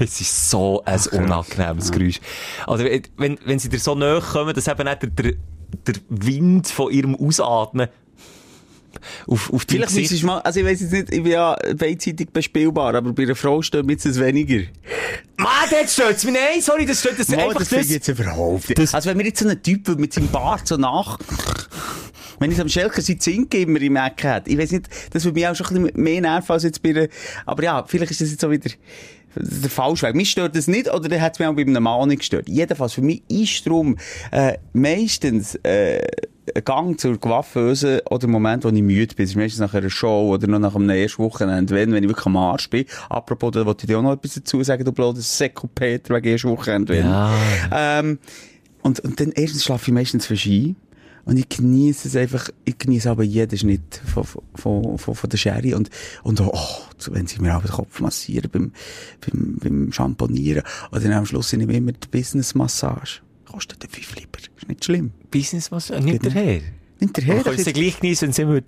es ist so ein unangenehmes Geräusch. Also, wenn, wenn sie dir so nahe kommen, dass eben nicht der, der, der Wind von ihrem Ausatmen auf, auf Vielleicht Gesicht... du mal, also ich weiss jetzt nicht, ich bin ja beidseitig bespielbar, aber bei einer Frau steht mir das weniger. Mann, das stört mich. Nein, sorry, das stört das Mal, einfach das das. jetzt überhaupt nicht. Also wenn mir jetzt so ein Typ mit seinem Bart so nach... Wenn ich am Schelker sein Zink immer im Ecken hätte, ich weiß nicht, das würde mich auch schon ein bisschen mehr nerven als jetzt bei einer, aber ja, vielleicht ist das jetzt so wieder, der Falschweg. Mich stört das nicht, oder hat es mich auch bei einem Mann nicht gestört. Jedenfalls, für mich ist darum, äh, meistens, äh, ein Gang zur Coiffeuse oder der Moment, wo ich müde bin. Das ist meistens nach einer Show oder noch nach einem ersten Wochenende, wenn, wenn ich wirklich am Arsch bin. Apropos, da wollte ich dir auch noch etwas dazu sagen, du blödes Seko Peter wegen ersten Wochenende. Ja. Ähm, und, und dann erstens schlafe ich meistens für Ski. Und ich genieße es einfach, ich genieße aber jeden Schnitt von, von, von, von der Sherry und, und auch, oh, wenn sie mir auch den Kopf massieren beim, beim, beim Champonieren. Oder dann am Schluss nehme ich immer die Business-Massage. Kostet den fünf lieber. Ist nicht schlimm. Business, was? Nicht Genau. daher. Nimmt Man her. kann es ja gleich geniessen, wenn sie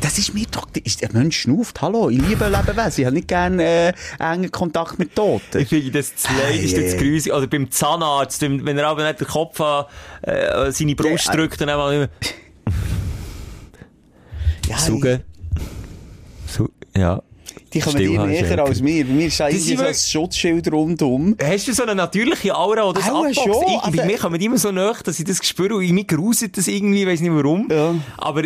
Das ist mir doch, ist, ein Mensch schnauft. Hallo, ich liebe Lebewesen. Ich habe nicht gerne, äh, engen Kontakt mit Toten. Ich finde das zu leid, ist das Hey. grusig. Oder beim Zahnarzt, wenn er aber nicht den Kopf an äh, seine Brust Ja. drückt, dann einfach immer Ja, saugen. Su ja. Die kommen dir Stillhalten, näher als mir. Bei mir ist irgendwie sind so ein Schutzschild rundum. Hast du so eine natürliche Aura, oder das Auch abboxt? schon, Ich, bei also- mir kommen immer so nach, dass ich das spüre und mich gruselt das irgendwie, ich weiss nicht warum. Ja. Aber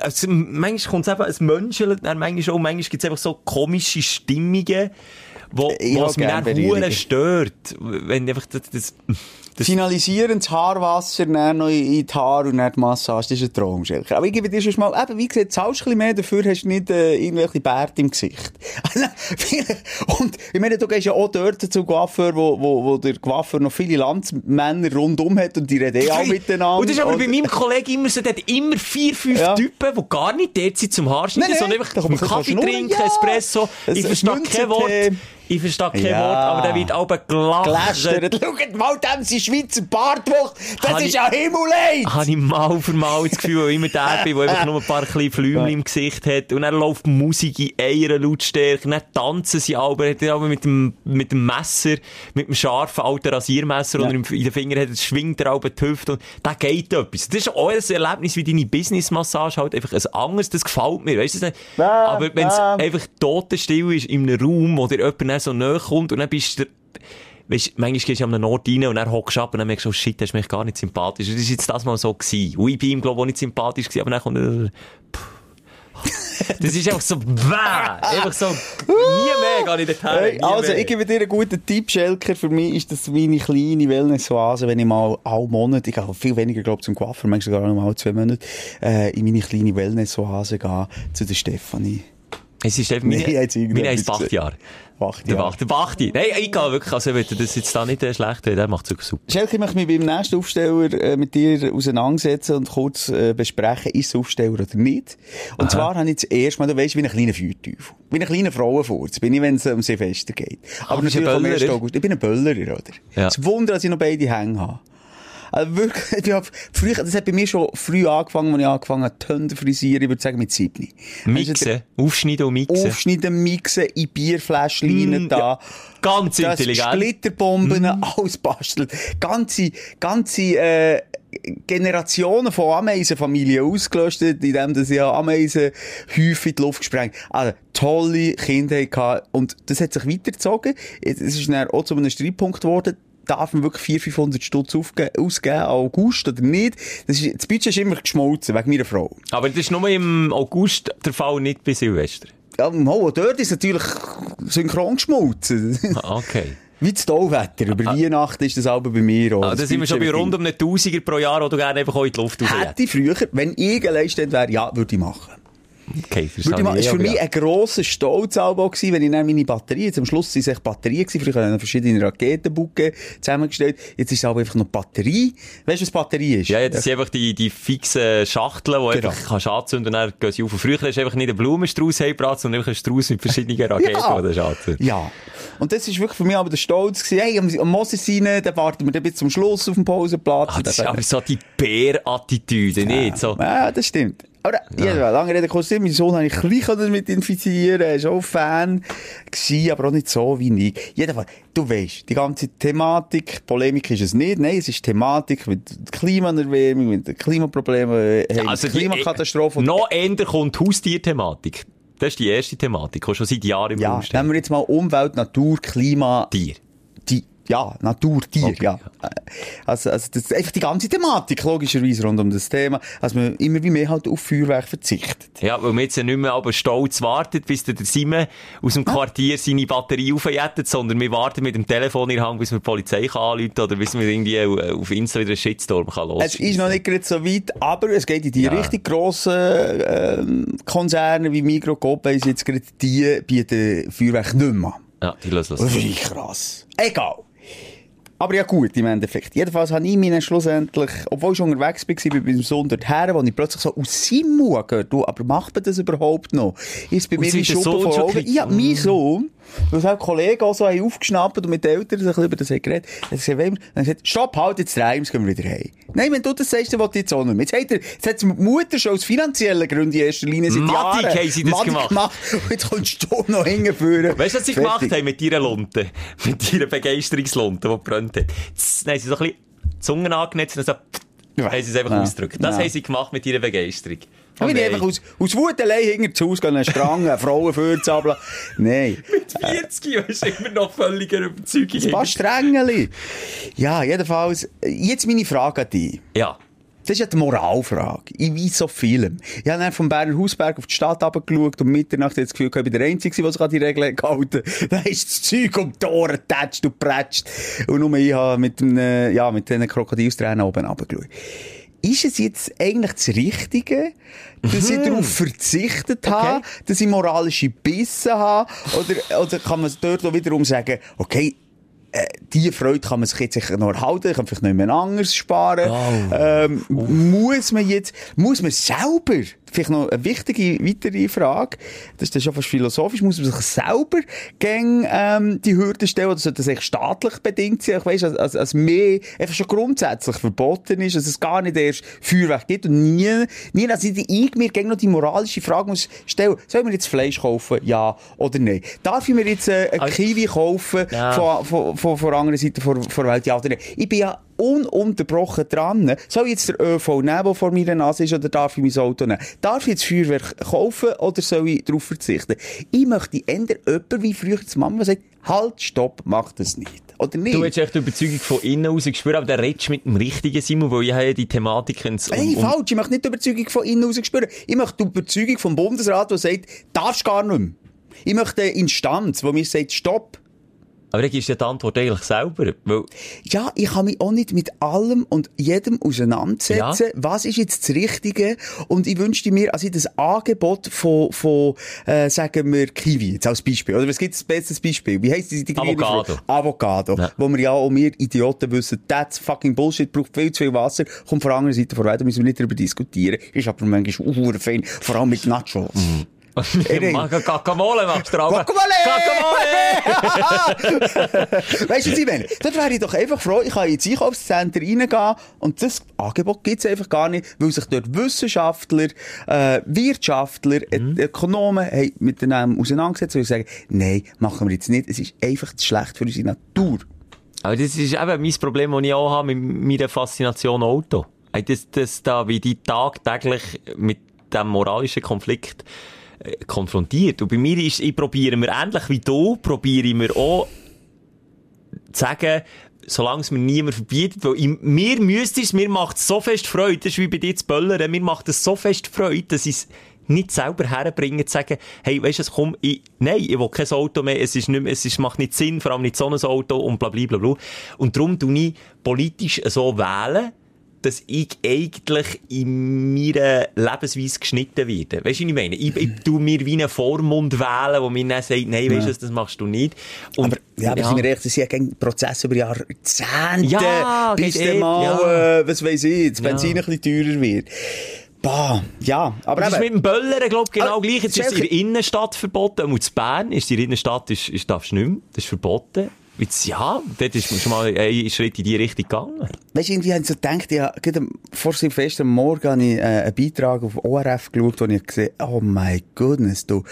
es, manchmal kommt es eben, es menschelt, manchmal auch, manchmal gibt es einfach so komische Stimmungen, wo, hab es mich dann stört. Wenn einfach das, das, das Finalisieren, das Haarwasser, dann noch in die Haare und dann die Massage. Das ist ein Traum. Aber ich gebe dir schon mal, eben, wie gesagt, zahlst du ein bisschen mehr, dafür hast du nicht äh, irgendwelche Bärte im Gesicht. und ich meine, du gehst ja auch dort zum Coiffeur, wo, wo, wo der Coiffeur noch viele Landsmänner rundum hat und die reden eh auch miteinander. Und das ist aber bei meinem Kollegen immer so, der hat immer vier, fünf Ja. Typen, die gar nicht dort sind zum Haarschneiden, sondern einfach Kaffee trinken, ja. Espresso. Ich verstehe kein Wort. Ich verstehe kein Ja. Wort, aber der wird auch gelacht. Schaut mal, dem sein Schweizer Bartwuchs. Das Habe ist ja Himmelleid. habe ich mal für mal das Gefühl, weil ich immer der bin, der einfach nur ein paar kleine Flümchen im Gesicht hat. Und dann läuft Musik in einer Lautstärke, dann tanzen sie aber, hat er aber mit dem, mit dem Messer, mit dem scharfen alten Rasiermesser, Ja. und er in den Finger hat, schwingt er auch die Hüfte und da geht etwas. Das ist auch ein Erlebnis wie deine Business-Massage, halt einfach ein anderes, das gefällt mir, weißt du? Ja, aber wenn es einfach totenstill ist in einem Raum, wo dir jemand dann so nahe kommt und dann bist du Weißt, manchmal gehst du an einen Ort rein und dann hockst du ab und dann merkst du, oh shit, das ist mich gar nicht sympathisch. Das ist jetzt das mal so gewesen. Und ich bin ihm, glaube ich, auch nicht sympathisch gewesen, aber dann kommt er. Das ist einfach so, bäh, einfach so, nie mehr gehe ich dorthin. Hey, also, mehr. ich gebe dir einen guten Tipp, Schelker. Für mich ist das meine kleine Wellness-Oase, wenn ich mal alle Monate, ich gehe viel weniger, glaube zum Coiffeur, manchmal sogar noch mal zwei Monate, äh, in meine kleine Wellness-Oase gehe, zu der Stefanie. Es ist meine, Nee, jetzt meine heisst acht Jahre. Wacht, Der. Wacht, der Wachti. Nein, wirklich, also wenn das jetzt da nicht äh, schlecht hast, der macht es wirklich super. Schelke, ich möchte mich beim nächsten Aufsteller äh, mit dir auseinandersetzen und kurz äh, besprechen, ist es Aufsteller oder nicht. Und zwar habe ich das erste Mal, du weißt, wie ein kleiner Feuerteufel. Wie ein kleiner Frauenfurz bin ich, wenn es um Silvester geht. Aber ein natürlich am 1. Böllerer? August. Ich bin ein Böllerer, oder? Ja. Ein Wunder, dass ich noch beide Hänge habe. Also wirklich, ich auf- früher, das hat bei mir schon früh angefangen, als ich angefangen habe, die frisieren, ich würde sagen mit 7. Mixen, aufschneiden und mixen. Aufschneiden, mixen, in Bierfläschchen Mm, da. ja. Ganz das intelligent. Splitterbomben, alles basteln. Ganze, ganze, äh, Generationen von Ameisenfamilien ausgelöscht, indem dass ich Ameisenhäufe in die Luft gesprengt Also, tolle Kindheit gehabt. Und das hat sich weitergezogen. Es ist dann auch zu einem Streitpunkt geworden. Darf man wirklich 400, 500 Stutz ausgeben, August oder nicht? Das, ist, das Budget ist immer geschmolzen, wegen meiner Frau. Aber das ist nur im August der Fall, nicht bei Silvester. Ja, oh, dort ist natürlich synchron geschmolzen. Ah, Okay. Wie das Tauwetter. Über Weihnachten ist das aber bei mir auch. Ah, da Das sind wir schon bei rund um einen Tausiger pro Jahr, wo du gerne einfach in die Luft raus Hätte ich früher, wenn ich Leistung wäre, ja, würde ich machen. Okay, habe Es war für mich ja. ein grosser Stolzalbau gewesen, wenn ich dann meine Batterie, jetzt am Schluss sind es echt Batterien gewesen, früher habe ich verschiedene Raketenbucke zusammengestellt, jetzt ist es aber einfach noch Batterie. Weißt du, was Batterie ist? Ja, ja, das sind einfach die, die fixen Schachteln, die Genau. einfach kannst anzünden und dann gehen sie auf. Und früher hast du einfach nicht einen Blumenstrauß heimgebracht, sondern einfach einen Strauß mit verschiedenen Raketen, Ja. die du. Ja. Und das ist wirklich für mich aber der Stolz gewesen. Hey, am, am Moses rein, dann warten wir dann bis zum Schluss auf dem Pausenplatz. Und das ist aber so die Bär-Attitüde, nicht? So. Ja, das stimmt. Aber ja. ja, lange Rede, kurz mein Sohn habe ich bisschen damit infizieren Er war auch Fan, gewesen, aber auch nicht so wie ich. Jedenfalls, du weißt, die ganze Thematik, Polemik ist es nicht, nein, es ist Thematik mit Klimaerwärmung, mit Klimaproblemen, äh, hey, Also Klimakatastrophe. äh, Noch eher kommt Haustierthematik. Das ist die erste Thematik, die schon seit Jahren im ja, Raum steht. nehmen wir jetzt mal Umwelt, Natur, Klima, Tier. Ja, Naturtier, Okay, ja. Also, also das ist einfach die ganze Thematik, logischerweise, rund um das Thema, dass man immer wie mehr halt auf Feuerwerk verzichtet. Ja, weil man jetzt ja nicht mehr aber stolz wartet, bis der Simon aus dem Quartier seine Batterie aufjettet, sondern wir warten mit dem Telefon in der Hand, bis wir die Polizei kann anrufen oder bis wir irgendwie äh, auf Insta wieder einen Shitstorm kann Es ist noch nicht gerade so weit, aber es geht in die Ja. richtig grossen ähm, Konzerne wie Migro, Coop, jetzt gerade die bieten Feuerwerk nicht mehr. Ja, die lösen Das wirklich krass. Egal. Aber ja gut, im Endeffekt. Jedenfalls habe ich mich schlussendlich, obwohl ich schon unterwegs war, bei meinem Sohn dorthin, wo ich plötzlich so aus seinem Mund gehört, du, aber macht man das überhaupt noch? Ist bei mir Schuppen Sohn vor schon Augen. Ja, mein Sohn, weil es auch Kollegen auch so haben aufgeschnappt und mit den Eltern so ein bisschen über das haben geredet, gesagt, dann hat er gesagt, stopp, halt jetzt rein, jetzt gehen wir wieder heim. Nein, wenn du das sagst, dann will ich jetzt auch nicht mehr. Jetzt hat, er, jetzt hat die Mutter schon aus finanziellen Gründen in erster Linie seit Madig Jahren haben sie das gemacht. Und jetzt kommst du noch hingeführen. Weißt du, was sie gemacht haben mit ihrer Lunte? Mit ihrer Begeisterungslunte, die gebrannt hat? Dann haben sie so ein bisschen die Zunge angenetzt und so, Ja. haben sie es einfach Ja. ausgedrückt. Das Ja. haben sie gemacht mit ihrer Begeisterung. Da bin ich einfach aus, aus Wut allein hinter zu Hause einen Strang, eine Frau vorzabeln. Nein. 40 Jahre ist immer noch völliger Überzeugung. Ein paar Strängeli. Ja, jedenfalls, jetzt meine Frage an dich. Ja. Das ist ja die Moralfrage. Ich weiß so vielem. Ich habe dann vom Berner Hausberg auf die Stadt runtergeschaut und Mitternacht ich das Gefühl, ich bin der Einzige, der sich an die Regeln gehalten hat. Da ist das Zeug um die Ohren getatscht und prätscht. Und nur ich habe mit, dem, ja, mit diesen Krokodilstränen oben runtergeschaut. Ist es jetzt eigentlich das Richtige, dass ich darauf verzichtet habe, dass ich moralische Bissen habe? Oder, oder kann man dort auch wiederum sagen, okay, äh, die Freude kann man sich jetzt sicher noch erhalten, kann vielleicht nicht mehr anderes sparen. Ähm, muss man jetzt, muss man selber, vielleicht noch eine wichtige weitere Frage, das ist dann schon fast philosophisch, muss man sich selber gegen ähm, die Hürde stellen, oder sollte das eigentlich staatlich bedingt sein? Ich weiss, als, als, als mehr einfach schon grundsätzlich verboten ist, dass es gar nicht erst Feuerwerk gibt und nie, nie, dass ich, ich mir gegen noch die moralische Frage muss stellen, soll man jetzt Fleisch kaufen, ja oder nein? Darf ich mir jetzt äh, ein Also- Kiwi kaufen Ja. von, von, von, von der anderen Seite der Welt? Ja oder nein? Ich bin ja ununterbrochen dran. Soll ich jetzt der ÖV nehmen, der vor meiner Nase ist, oder darf ich mein Auto nehmen? Darf ich jetzt Feuerwerk kaufen, oder soll ich darauf verzichten? Ich möchte ändern, jemand wie früher die Mama sagt, halt, stopp, mach das nicht. Oder nicht? Du hast echt die Überzeugung von innen raus gespürt, aber der redest mit dem richtigen Simon, weil ich habe ja die Thematik um, Hey, falsch. Ich möchte nicht die Überzeugung von innen raus spüren. Ich möchte die Überzeugung vom Bundesrat, der sagt, darfst gar nicht mehr. Ich möchte eine Instanz, die mir sagt, stopp. Aber dann gibst du die Antwort eigentlich selber. Weil, Ja, ich kann mich auch nicht mit allem und jedem auseinandersetzen. Ja. Was ist jetzt das Richtige? Und ich wünschte mir, also das Angebot von, von äh, sagen wir, Kiwi, jetzt als Beispiel. Oder was gibt es bestes Beispiel? Wie heisst die, die Avocado. Avocado. Ja. Wo wir ja auch wir Idioten wissen, that's fucking Bullshit, braucht viel zu viel Wasser, kommt von der anderen Seite vorbei, da müssen wir nicht darüber diskutieren. Ist aber manchmal uh, fein, vor allem mit Nachos. Ey, Mach Guacamole machst du. Guacamole! Guacamole! weißt du, was ich meine? Dort wäre ich doch einfach froh, ich kann ins Einkaufscenter reingehen und das Angebot gibt es einfach gar nicht, weil sich dort Wissenschaftler, äh, Wirtschaftler, Mhm. äh, Ökonomen haben miteinander auseinandergesetzt und sagen, nein, machen wir jetzt nicht, es ist einfach zu schlecht für unsere Natur. Aber das ist eben mein Problem, das ich auch habe mit meiner Faszination Auto. Das, das da, wie die tagtäglich mit dem moralischen Konflikt äh, konfrontiert. Und bei mir ist, ich probiere mir ähnlich wie du, probiere ich mir auch zu sagen, solange es mir niemand verbietet, weil ich, mir müsste es, mir macht es so fest Freude, das ist wie bei dir zu böllern, mir macht es so fest Freude, dass ich es nicht selber herbringen, zu sagen, hey, weisst du, was, komm, ich, nein, ich will kein Auto mehr, es ist nicht mehr, es ist, macht nicht Sinn, vor allem nicht so ein Auto und bla, bla, bla, bla. Und darum tue ich politisch so wählen, dass ich eigentlich in meiner Lebensweise geschnitten werde. Weißt du, was ich meine? Ich, ich tu mir wie einen Vormund wählen, wo mir dann sagt, nein, weißt du, das machst du nicht. Und, Aber, ja, aber sind wir ehrlich, das sind ja Prozess über Jahrzehnte, Ja, bis dann eh, mal, ja. äh, was weiss ich, das Ja. Benzin ein bisschen teurer wird. Bah, ja, aber Das ist mit eben, dem Böllern, glaub ich, genau Ah, gleich. Jetzt ist es in der Innenstadt verboten. Und in Bern ist die Innenstadt, ist, ist, darfst du nicht mehr. Das ist verboten. Ja, dort ist schon mal ein Schritt in die Richtung gegangen. Weißt du, irgendwie haben sie so gedacht, ja, vor Silvester am Morgen habe ich äh, einen Beitrag auf ORF geschaut, wo ich gesehen oh my goodness, du,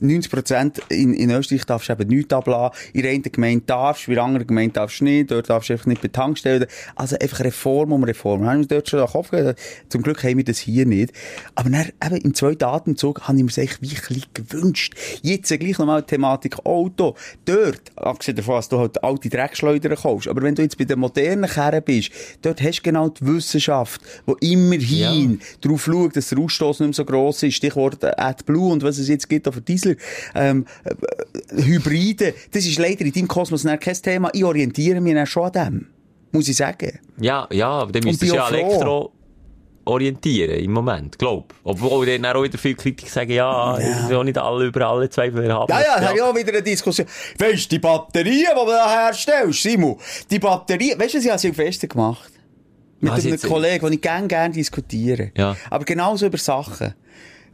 90% in, in Österreich darfst du eben nichts abladen, in der einen Gemeinde darfst, in der anderen Gemeinde darfst du nicht, dort darfst du einfach nicht bei Tankstellen. Also einfach Reform um Reform. Da habe ich mir dort schon den Kopf gegeben. Zum Glück haben wir das hier nicht. Aber dann, eben im zweiten Atemzug habe ich mir wie ein bisschen gewünscht. Jetzt gleich nochmal die Thematik Auto. Dort, abgesehen davon, dass du halt du alte Dreckschleudern kaufst. Aber wenn du jetzt bei den modernen Kerren bist, dort hast du genau die Wissenschaft, die immerhin ja. darauf schaut, dass der Ausstoß nicht mehr so gross ist. Stichwort AdBlue und was es jetzt gibt auf Diesel. Ähm, äh, Hybride. Das ist leider in deinem Kosmos kein Thema. Ich orientiere mich dann schon an dem. Muss ich sagen. Ja, ja, aber dann müsstest du ja Elektro orientieren im Moment, glaub. Obwohl dann auch wieder viele Kritiker sagen, ja, ja. ist auch nicht alle über alle Zweifel haben. Ja, ja, habe ich auch wieder eine Diskussion. Weißt du, die Batterien, die du da herstellst, Simon, die Batterien, weißt du, was ich an Silvester gemacht Mit Was einem Kollegen, den ich gerne, gerne diskutiere. Ja. Aber genauso über Sachen.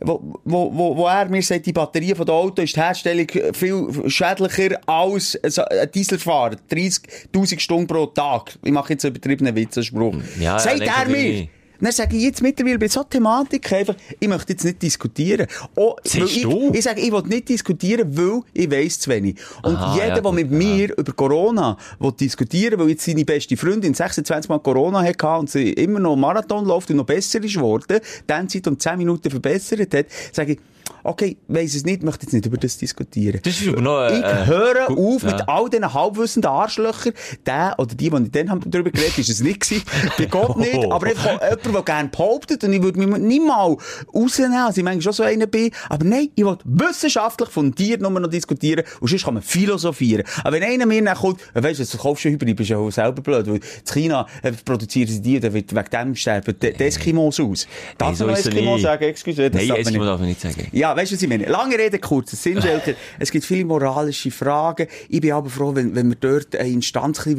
Wo, wo, wo, wo er mir sagt, die Batterie von der Auto ist die Herstellung viel schädlicher als ein Dieselfahrer. 30.000 Stunden pro Tag. Ich mache jetzt einen übertriebenen Witzenspruch. Ja, sagt ja, er mir. Dann sage ich jetzt mittlerweile bei so Thematik einfach, ich möchte jetzt nicht diskutieren. Oh, ich, du? Ich sage, ich will nicht diskutieren, weil ich weiss zu wenig. Und Aha, jeder, ja, der mit mir über Corona will diskutieren, weil jetzt seine beste Freundin 26 Mal Corona hatte und sie immer noch Marathon läuft und noch besser ist geworden, dann Zeit um 10 Minuten verbessert hat, sage ich, okay, weiss es nicht, möchte jetzt nicht über das diskutieren. Das ist aber noch, äh, ich höre auf ja. mit all diesen halbwissenden Arschlöchern. Der oder die, die dann darüber geredet haben, ist es nicht gewesen. Bei Gott nicht. Aber einfach jemand, der gerne behauptet und ich würde mich nicht mal rausnehmen, also ich manchmal schon so einer bin. Aber nein, ich will wissenschaftlich fundiert nur noch diskutieren und sonst kann man philosophieren. Aber wenn einer mir dann kommt, weißt du, du kaufst schon Hybrid, bist ja auch selber blöd, weil in China produzieren sie die, dann wird wegen dem sterben die Eskimos aus. Darf man Eskimo sagen? Excuse, das Nein, Eskimo darf man nicht sagen. Ja, weißt du, was ich meine? Lange Rede, kurzer Sinn, Schelker. es gibt viele moralische Fragen. Ich bin aber froh, wenn, wenn wir dort eine Instanz ein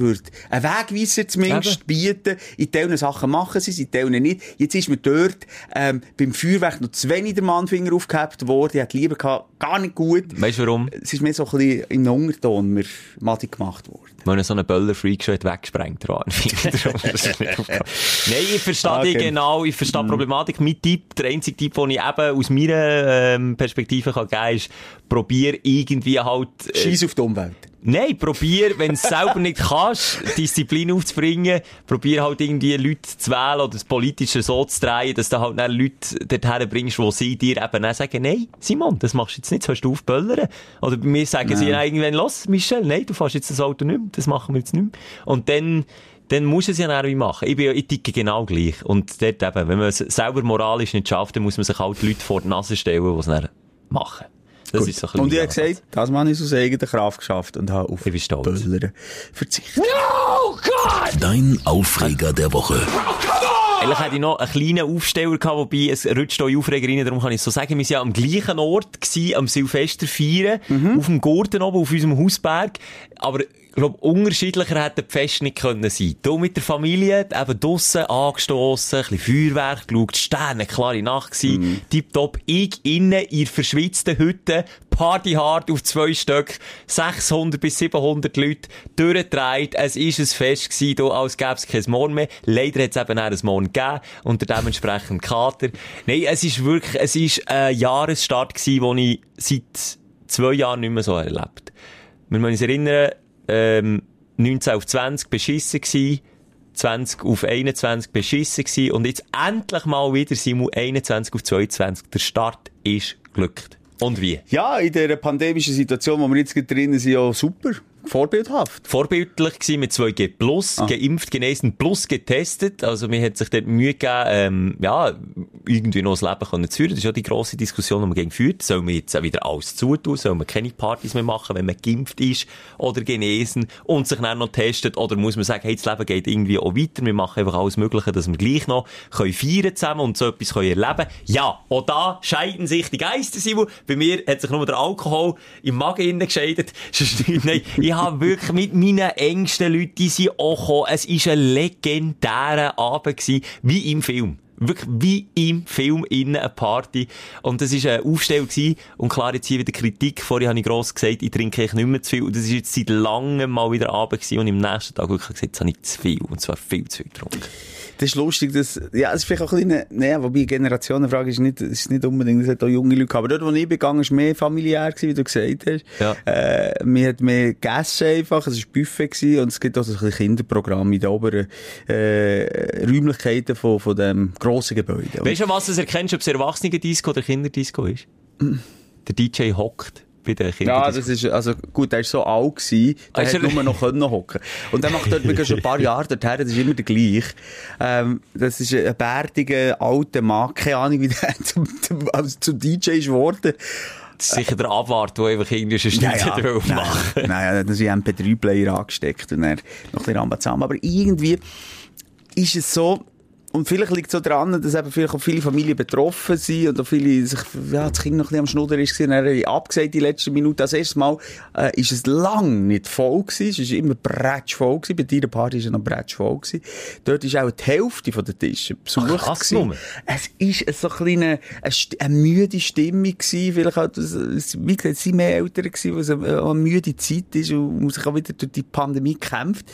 einen Wegweiser zumindest bieten. In Teilen Sachen machen sie, in Teilen nicht. Jetzt ist mir dort, ähm, beim Feuerwerk noch zu wenig der Mannfinger aufgehabt worden. Ich hätte lieber gehabt, gar nicht gut. Weißt du warum? Es ist mir so ein bisschen im Unterton mir Matti gemacht worden. Wenn so einen Böller-Freak schon weggesprengt hat. Nein, ich verstehe ah, okay. genau, ich verstehe die mm. Problematik. Mein Tipp, der einzige Tipp, den ich eben aus meiner ähm, Perspektive kann geben kann, ist, probier irgendwie halt... Äh, Scheiß auf die Umwelt. Nein, probier, wenn du es selber nicht kannst, Disziplin aufzubringen, probier halt irgendwie Leute zu wählen oder das Politische so zu drehen, dass du halt dann Leute dorthin bringst, wo sie dir eben dann sagen, nein, Simon, das machst du jetzt nicht, sollst du aufböllern. Oder bei mir sagen nein. sie dann irgendwann, los, Michel, nein, du fährst jetzt das Auto nicht mehr, das machen wir jetzt nicht mehr. Und dann, dann muss es ja irgendwie machen. Ich bin ja, ich ticke genau gleich. Und dort eben, wenn man es selber moralisch nicht schafft, dann muss man sich halt Leute vor die Nase stellen, die es dann machen. Das ist so ein und ich habe gesagt, das Mann ist aus eigener Kraft geschafft und habe auf Böllern verzichtet. No, God! Dein Aufreger der Woche. Eigentlich hätte ich noch einen kleinen Aufsteller gehabt, wobei es rutscht auch Aufreger rein, darum kann ich so sagen, wir waren ja am gleichen Ort gewesen, am Silvester feiern, mhm. auf dem Gurten oben, auf unserem Hausberg, aber ich glaube, unterschiedlicher hätte die Fest nicht können sein. Du mit der Familie, eben draussen angestossen, ein bisschen Feuerwerk geschaut, Sterne, klare Nacht gewesen, mhm. tipptopp. Ich innen in verschwitzten Hütte, Party hard auf zwei Stück, 600 bis 700 Leute durchgedreht. Es war ein Fest gewesen, hier, als gäbe es kein Morgen mehr. Leider hat es eben auch ein Morgen gegeben und dementsprechend Kater. Nein, es ist wirklich, es ist ein Jahresstart gewesen, den ich seit zwei Jahren nicht mehr so erlebt. Wir müssen uns erinnern, ähm, 19 auf 20 beschissen gewesen, 20 auf 21 beschissen gewesen und jetzt endlich mal wieder Simu 21 auf 22. Der Start ist glückt. Und wie? Ja, in der pandemischen Situation, wo wir jetzt drin sind, ja super. Vorbildhaft. Vorbildlich gewesen mit 2G Plus, ah. geimpft, genesen plus getestet. Also mir hat sich dort Mühe gegeben, ähm, ja, irgendwie noch das Leben können zu führen. Das ist ja die grosse Diskussion, die man gegen führt. Soll man jetzt wieder alles zutun? Soll man keine Partys mehr machen, wenn man geimpft ist oder genesen und sich dann noch testet? Oder muss man sagen, hey, das Leben geht irgendwie auch weiter. Wir machen einfach alles Mögliche, dass wir gleich noch können feiern zusammen und so etwas können erleben Ja, auch da scheiden sich die Geister, Simon. Bei mir hat sich nur der Alkohol im Magen innen gescheidet. Nein, ich habe wirklich mit meinen engsten Leuten, die sind auch gekommen. Es war ein legendärer Abend gewesen, wie im Film. Wirklich wie im Film innen eine Party. Und das war ein Aufstell gewesen. Und klar, jetzt hier wieder Kritik. Vorher habe ich gross gesagt, ich trinke nicht mehr zu viel. Und das ist jetzt seit langem mal wieder Abend gewesen. Und im nächsten Tag wirklich gesagt, jetzt habe ich zu viel. Und zwar viel zu viel getrunken. Das ist lustig, dass, ja, es ist vielleicht auch ein bisschen, naja, wobei Generationenfrage ist nicht, ist nicht unbedingt, es hat auch junge Leute gehabt. Aber dort, wo ich begangen ist mehr familiär gewesen, wie du gesagt hast. Ja. Äh, man hat mehr gegessen einfach, es war Buffet gewesen und es gibt auch so ein bisschen Kinderprogramm in den oberen, äh, Räumlichkeiten von, von dem grossen Gebäude. Weißt du, was du erkennst, ob es Erwachsenen-Disco oder Kinderdisco ist? Mm. Der DJ hockt bei den Kindern. Ja, das ist, also gut, der ist so alt gewesen, der Ah, ist hat nur noch können hocken. Und der macht dort, wir schon ein paar Jahre dorthin, das ist immer der gleich. Ähm, das ist ein bärtiger, alter Mann, keine Ahnung, wie der zum, zum, also zum DJ ist geworden. Das ist sicher der Abwart, der einfach irgendwie schon Schnitzel ja, ja. machen Nein, nein, dann sind MP3-Player angesteckt und dann noch ein bisschen Ramba zusammen. Aber irgendwie ist es so, und vielleicht liegt es so dran, dass eben vielleicht auch viele Familien betroffen sind und auch viele sich, ja, das Kind noch ein bisschen am Schnudder ist und dann abgesagt die letzten Minuten. Das erste Mal, äh, ist es lang nicht voll gewesen. Es ist immer bretsch voll gewesen. Bei deiner Party ist es noch bretsch voll gewesen. Dort ist auch die Hälfte von den Tischen besucht Ach, gewesen. Es ist so ein kleine, eine, eine müde Stimmung gewesen. Vielleicht auch, wie gesagt, es sind mehr Eltern gewesen, weil es eine, eine müde Zeit ist und man sich auch wieder durch die Pandemie kämpft.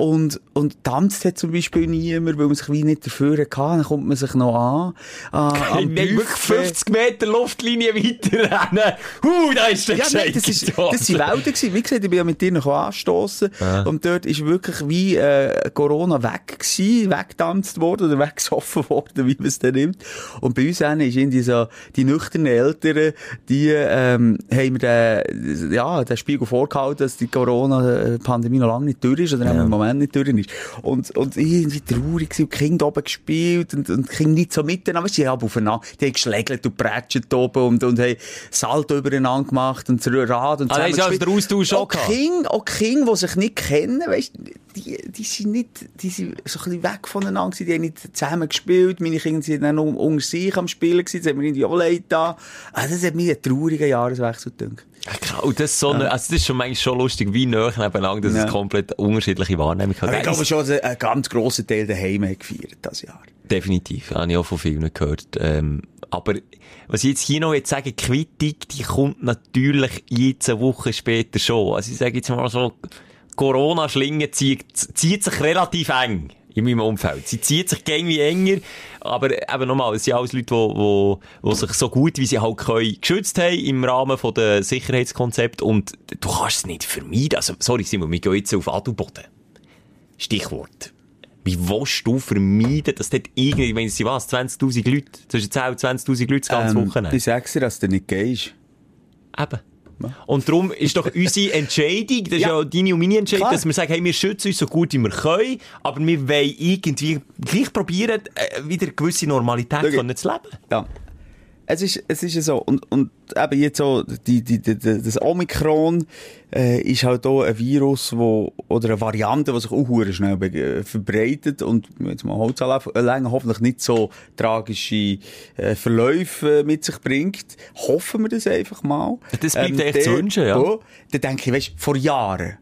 Und, und tanzt hat zum Beispiel niemand, weil man sich wie nicht dafür hatte. Dann kommt man sich noch an. an am Nein, wirklich Buffet. 50 Meter Luftlinie weiterrennen. Huh, da ist der Ja, nein, das, ist, das sind Welten gewesen. Wie gesagt, ich bin ja mit dir noch anstossen. Und dort ist wirklich wie, äh, Corona weg gewesen, weggetanzt worden oder weggesoffen worden, wie man es dann nimmt. Und bei uns ist irgendwie so, die nüchternen Eltern, die, ähm, haben mir den, ja, den Spiegel vorgehalten, dass die Corona-Pandemie noch lange nicht durch ist oder ja. im Moment nicht durch ist. Und, und irgendwie traurig und die Kinder oben gespielt und, und die Kinder nicht so miteinander, sie haben aufeinander, die haben geschlägelt und prätschelt oben und, und haben Salto übereinander gemacht und das Rad und ist also gespielt. der Austausch auch. Kinder, auch Kinder, die sich nicht kennen, weißt, die, die sind nicht, die sind so ein bisschen weg voneinander die haben nicht zusammen gespielt, meine Kinder sind dann noch unter sich am Spielen gewesen, das hat mir irgendwie auch leid da. Also das hat mir einen traurigen Jahreswechsel gedacht. Und das, ist so eine, also das ist schon manchmal schon lustig, wie nah nebeneinander, dass Ja. es komplett unterschiedliche Wahrnehmungen hat. Aber ich glaube schon, dass ein ganz grosser Teil daheim hat gefeiert, das Jahr. Definitiv, habe ich auch von vielen gehört. Ähm, aber was ich jetzt hier noch jetzt sage, Quittung, die kommt natürlich jetzt eine Woche später schon. Also ich sage jetzt mal so, Corona-Schlinge zieht, zieht sich relativ eng in meinem Umfeld. Sie zieht sich gäng wie enger, aber eben nochmal, es sind alles Leute, die, sich so gut wie sie halt können geschützt haben im Rahmen von der Sicherheitskonzept und du kannst es nicht vermeiden. Also, sorry Simon, wir gehen jetzt auf Adelboden. Stichwort. Wie willst du vermeiden, dass dort irgendwie, ich meine, es sind was, 20.000 Leute, zwischen 10 und 20.000 Leute das ganze Ähm, Wochenende? ich sag's dir, dass du nicht gehst. Eben. Und darum ist doch unsere Entscheidung, das ist ja, Ja. deine und meine Entscheidung, Klar. dass wir sagen, hey, wir schützen uns so gut wie wir können, aber wir wollen irgendwie gleich probieren, äh, wieder eine gewisse Normalität können zu leben. Ja. Es ist, es ist so. Und, und eben jetzt so, die, die, die, das Omikron, äh, ist halt auch ein Virus, wo, oder eine Variante, die sich auch schnell äh, verbreitet und jetzt mal Holz anlegen, hoffentlich nicht so tragische äh, Verläufe äh, mit sich bringt. Hoffen wir das einfach mal. Ähm, Das bleibt echt zu der- wünschen, ja. Oh, dann denke ich, weißt, vor Jahren,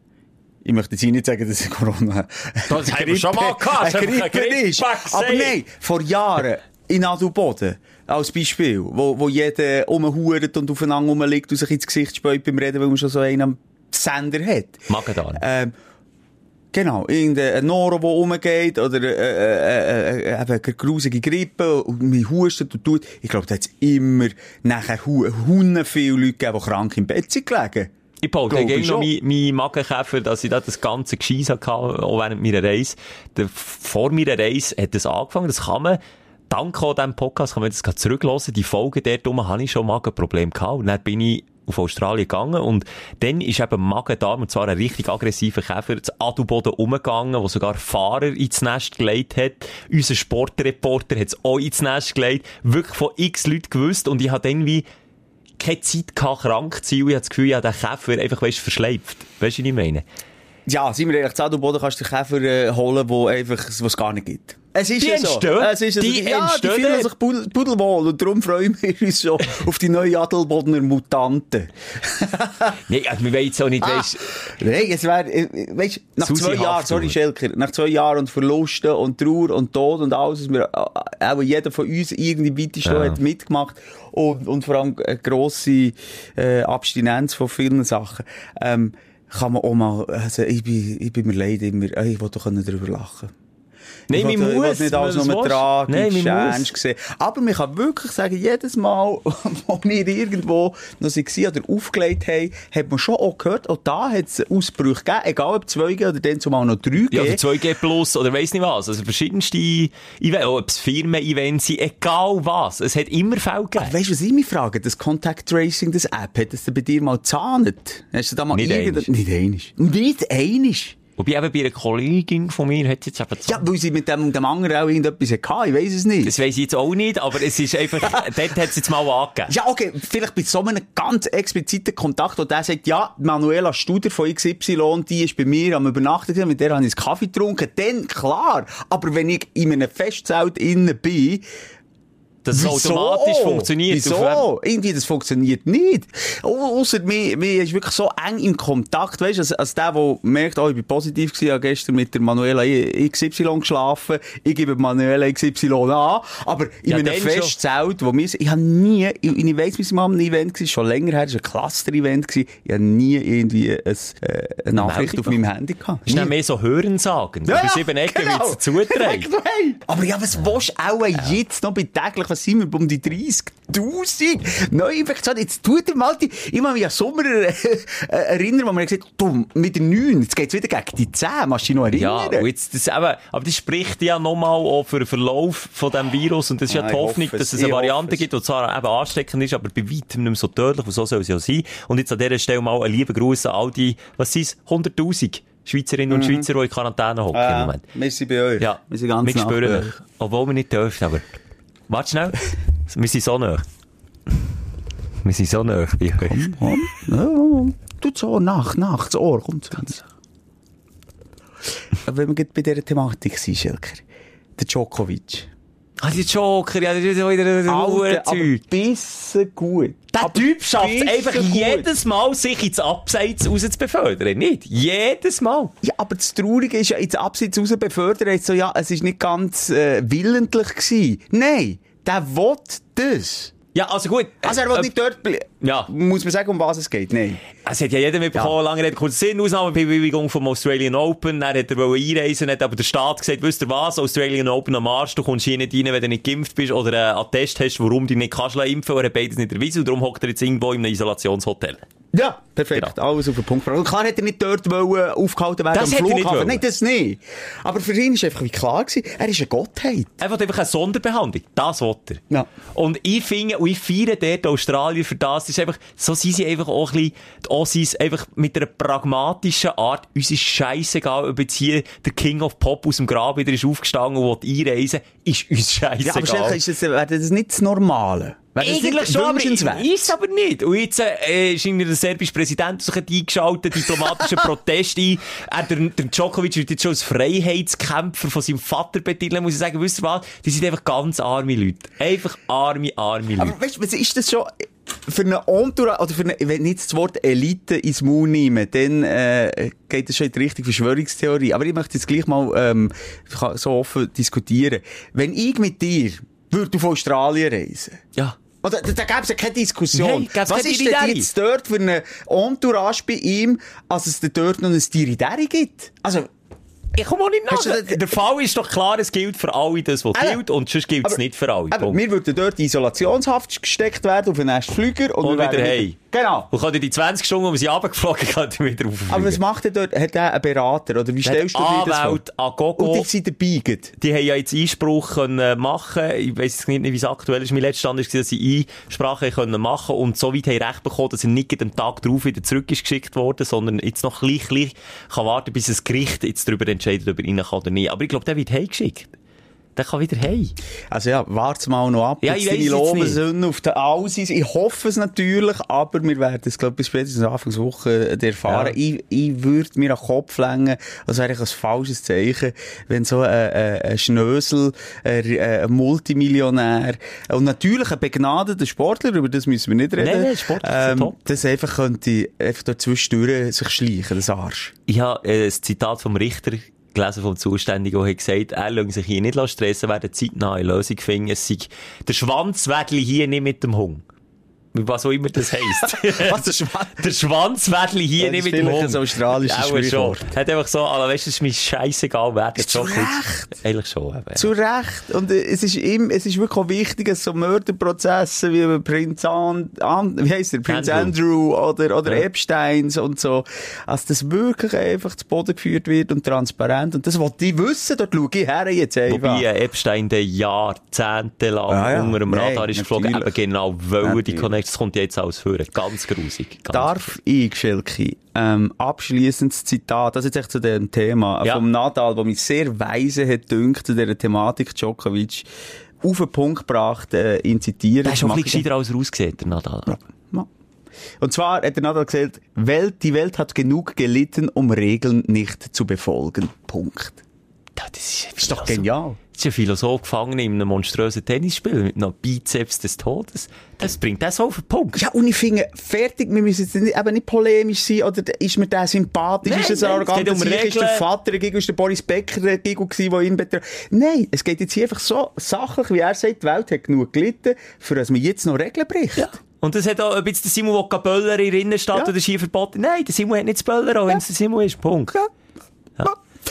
ich möchte jetzt nicht sagen, dass Corona Das wir schon mal gehabt, ein Grippe ist. Aber nein, vor Jahren in Adelboden, als Beispiel, wo, wo jeder rumhuret und aufeinander rumliegt und sich ins Gesicht späut beim Reden, weil man schon so einen am Sender hat. Magen-Darm. Ähm, genau, irgendein Noro, der rumgeht, oder äh, äh, äh, äh, eine grusige Grippe, und man hustet und tut. Ich glaube, da hat es immer nachher hu hunde viele Leute gegeben, die krank im Bett sind gelegen. Ich behalte gegen noch schon. meinen mein Magenkäfer, dass ich da das ganze Gescheiss hatte, auch während meiner Reise. Der, vor meiner Reise hat das angefangen, das kann man, dank auch diesem Podcast, kann man das gerade zurücklassen. Die Folge dort rum hatte ich schon Magenproblem gehabt. Und dann bin ich auf Australien gegangen und dann ist eben Magen-Darm, und zwar ein richtig aggressiver Käfer, zu Adelboden umgegangen, wo sogar Fahrer ins Nest gelegt hat. Unser Sportreporter hat es auch ins Nest gelegt. Wirklich von x Leuten gewusst und ich habe dann wie keine Zeit gehabt, krank zu sein ich habe das Gefühl, ich habe den Käfer einfach, weißt, verschleift. Weißt du, was ich meine? Ja, sind wir ehrlich, zu Adelboden kannst du den Käfer äh, holen, wo einfach, was es gar nicht gibt. Es ist Die ja so. entstehen. Es ist ja so. Die ja, die fühlen sich pudel, pudelwohl und darum freuen wir uns schon auf die neue Adelbodener Mutanten. Nee, also wir wollen jetzt auch nicht, Ah, weißt, Nein, es wäre, weißt, nach Susi zwei Jahren, sorry Schelker, nach zwei Jahren und Verlusten und Trauer und Tod und alles, was wir, äh, auch jeder von uns irgendwie weit schon Ja. hat mitgemacht und, und vor allem eine grosse äh, Abstinenz von vielen Sachen, ähm, kann man auch mal, also ich bin, ich bin mir leid immer, ich will doch darüber lachen. Nein, man will- ich will muss, nicht alles nur tragisch. Nein, ernst sehen. Aber man kann wirklich sagen, jedes Mal, wo wir irgendwo noch waren oder aufgelegt haben, hat man schon auch gehört, auch da hat es Ausbrüche gegeben, egal ob 2G oder dann zumal noch 3G. Ja, oder 2G Plus oder weiss nicht was. Also verschiedenste Events, ob es Firmen-Events sind, egal was. Es hat immer Fälle gegeben. Aber weißt du, was ich mich frage? Das Contact Tracing, das App, hat das bei dir mal gezahnt? Hast du da mal Nicht irgend-. Nicht einisch. Nicht einisch. Wobei eben bei einer Kollegin von mir hat jetzt eben Ja, weil sie mit dem und dem anderen auch irgendetwas hatte, ich weiss es nicht. Das weiss ich jetzt auch nicht, aber es ist einfach, dort hat es jetzt mal angegeben. Ja, okay, vielleicht bei so einem ganz expliziten Kontakt, wo der sagt, ja, Manuela Studer von XY, die ist bei mir am Übernachten mit der habe ich einen Kaffee getrunken, dann klar. Aber wenn ich in einem Festzelt innen bin, Dass es automatisch funktioniert. Wieso? Irgendwie, das funktioniert nicht. Au- Ausser mir, mir ist wirklich so eng im Kontakt, weißt du, als, als der, der merkt, oh, ich bin positiv gewesen, ich habe gestern mit der Manuela XY geschlafen, ich gebe Manuela XY an, aber in Ja, einem. Festzelt, wo wir, ich habe nie, ich, ich weiss, wir an einem Event gewesen, schon länger her, es war ein Cluster-Event ich habe nie irgendwie ein, äh, eine Nachricht Meldung auf meinem Handy gehabt. ist dann mehr so Hören sagen. Ja, bei sieben Ecken genau. wird es. Hey. Aber ja, was willst du auch jetzt noch bei täglich, sind wir, um die 30.000 Neuinfektionen? Jetzt tut er mal die, ich kann mich an Sommer äh, äh, erinnern, wo man gesagt hat, du, mit der 9, jetzt geht's wieder gegen die 10, kannst du dich noch Ja, erinnern? und jetzt, das, eben, aber das spricht ja nochmal auch für den Verlauf von diesem Virus. Und das ist ja, Ja, die ich Hoffnung, hoffe es. dass es eine Variante es. gibt, die zwar eben ansteckend ist, aber bei weitem nicht mehr so tödlich. Und so soll es ja sein. Und jetzt an dieser Stelle mal einen lieben Gruß an all die, was sind es, 100.000 Schweizerinnen und Schweizer, die in Quarantäne hocken im Mhm. Ja, Moment. wir sind bei euch. Ja, wir sind ganz wir spüren euch. Obwohl wir nicht dürfen, aber... Warte schnell. wir sind so nah. Wir sind so nah bei euch. Komm, ja, tut so, nach, nach, das Ohr, kommt zu uns. Aber wenn wir bei dieser Thematik sind, Schelker, der Djokovic. Ah, die Joker, ja, das ist wieder ein Alter, aber Zeug. bisschen gut. Der Aber Typ schafft bisschen einfach gut. jedes Mal, sich ins Abseits raus zu befördern. Nicht? Jedes Mal. Ja, aber das Traurige ist ja, ins Abseits raus befördert, jetzt so, ja, es ist nicht ganz äh, willentlich gewesen. Nein, der will das. Ja, also gut. Also er will Äh, nicht dort bleiben. Ja. Muss man sagen, um was es geht? Nein. Es hat ja jeder mitbekommen, lange Rede, kurz Sinn, Ausnahmebewilligung vom Australian Open, dann hat er einreisen, hat aber der Staat gesagt, wisst ihr was, Australian Open am Arsch, du kommst hier nicht rein, wenn du nicht geimpft bist oder einen Attest hast, warum du nicht kannst impfen, er hat beides nicht erwiesen und darum hockt er jetzt irgendwo in einem Isolationshotel. Ja, perfekt. Genau. Alles auf den Punkt. gebracht. Und klar hätte er nicht dort wollen, aufgehalten werden Das am Flughafen. Nein, das nicht. Aber für ihn ist einfach wie klar gewesen, er ist eine Gottheit. Er will einfach eine Sonderbehandlung. Das will er. Ja. Und ich finde, und ich feiere dort die Australier für das, das ist einfach, so sind sie einfach auch ein bisschen, die Aussies, einfach mit einer pragmatischen Art, uns ist scheissegal, ob jetzt hier der King of Pop aus dem Grab wieder ist aufgestanden und will einreisen, ist uns scheissegal. Ja, aber ist das, wäre das nicht das Normale? Wäre Eigentlich schon, aber ist aber nicht. Und jetzt äh, ist irgendwie der serbische Präsident sich eingeschaltet, diplomatischen Protest ein. Er, der, der Djokovic wird jetzt schon als Freiheitskämpfer von seinem Vater betiteln, muss ich sagen. Wisst ihr was? Die sind einfach ganz arme Leute. Einfach arme, arme Leute. Aber weißt du, ist das schon für eine Entourage, oder für eine, wenn ich jetzt das Wort Elite ins Maul nehme, dann äh, geht das schon in die Richtung Verschwörungstheorie. Aber ich möchte jetzt gleich mal ähm, so offen diskutieren. Wenn ich mit dir würde auf Australien reisen, ja. Oder, da, da gäbe es ja keine Diskussion. Nein, Was keine ist denn jetzt dort für eine Entourage bei ihm, als es dort noch ein Dirideri gibt? Also, Ich komme auch nicht nach. Der Fall ist doch klar, es gilt für alle das, was Eben. gilt, und sonst gilt es Aber- nicht für alle. Punkt. wir würden dort in Isolationshaft gesteckt werden auf den nächsten Flüger und, Und wieder heim. Genau. Und dir die 20 Stunden, wo wir sie runtergeflogen haben, wieder auffliegen. Aber was macht er dort? Hat er einen Berater? Oder wie stellst du dir das vor? Agogo. Und die sind dabei. Die haben ja jetzt Einspruch können machen. Ich weiss nicht, wie es aktuell ist. Mein letzter Stand war, dass sie Einsprache können machen und so weit haben recht bekommen, dass er nicht am Tag darauf wieder zurück ist geschickt worden, sondern jetzt noch gleich, gleich kann warten, bis das Gericht jetzt darüber entscheidet, ob er rein kann oder nicht. Aber ich glaube, der wird heimgeschickt. Der kann wieder heim. Also ja, wart's mal noch ab. Ja, ich deine Lobeshymne auf den Aussies. Ich hoffe es natürlich, aber wir werden es, glaube ich, bis spätestens Anfangswoche äh, erfahren. Ja. Ich, ich würde mir an den Kopf längen, als wäre ich ein falsches Zeichen, wenn so ein, ein, ein Schnösel, ein, ein Multimillionär und natürlich ein begnadeter Sportler, über das müssen wir nicht reden, Nein, nein, Sportler sind top. das einfach könnte einfach sich schleichen, das Arsch. Ich habe äh, ein Zitat vom Richter gelesen, vom Zuständigen, der hat gesagt, er lasse sich hier nicht stressen, werden zeitnah eine Lösung finden. Es sei, der Schwanz wedle hier nicht mit dem Hund. Was auch immer das heisst. Was, der Schwanz? der Schwanzwedli hier Ja, das nicht mit dem Hund. ein australisches Auch schon. Sprichwort. Hat einfach so, also, weißt du, es ist mir scheißegal, wer der Zu Recht. Eigentlich schon, eben. Zu Recht. Und äh, es ist, im, es ist wirklich auch wichtig, dass so Mörderprozesse wie Prinz An, An wie heisst der? Prinz Andrew, Andrew. oder, oder Ja. Epsteins und so. Also, das wirklich einfach zu Boden geführt wird und transparent. Und das wollte ich wissen, dort schaue ich her jetzt einfach. Wobei äh, Epstein der jahrzehntelang Ja, ja. unter dem Radar ist geflogen, eben genau, weil er die Natürlich. Connections kommt jetzt alles führen. Ganz grusig. Ganz Darf ich, Schelke, ähm, abschließendes Zitat, das ist jetzt echt zu dem Thema, Ja. vom Nadal, wo mich sehr weise hat dünkt zu dieser Thematik Djokovic, auf den Punkt gebracht, äh, ihn zitieren. Der ist schon ein bisschen gescheiter als er aussieht, der Nadal. Ja. Und zwar hat der Nadal gesagt, Welt, die Welt hat genug gelitten, um Regeln nicht zu befolgen. Punkt. Ja, Das ist, ein Das ist doch genial. Das ist ein Philosoph gefangen in einem monströsen Tennisspiel mit einem Bizeps des Todes. Das bringt das auf den Punkt. Ja, und ich finde, fertig, wir müssen jetzt nicht, eben nicht polemisch sein, oder ist mir der sympathisch, Nein, ist es nein, ein es geht arroganter um ist der. Vater dagegen, ist der Boris Becker dagegen gewesen, der ihn betreut. Nein, es geht jetzt hier einfach so sachlich, wie er sagt, die Welt hat genug gelitten, für dass man jetzt noch Regeln bricht. Und das hat auch, ob jetzt der Simon will böllern in der Innenstadt Ja. oder Ski verboten. Nein, der Simon hat nicht zu böllern, auch wenn es der Simon ist. Punkt. Ja.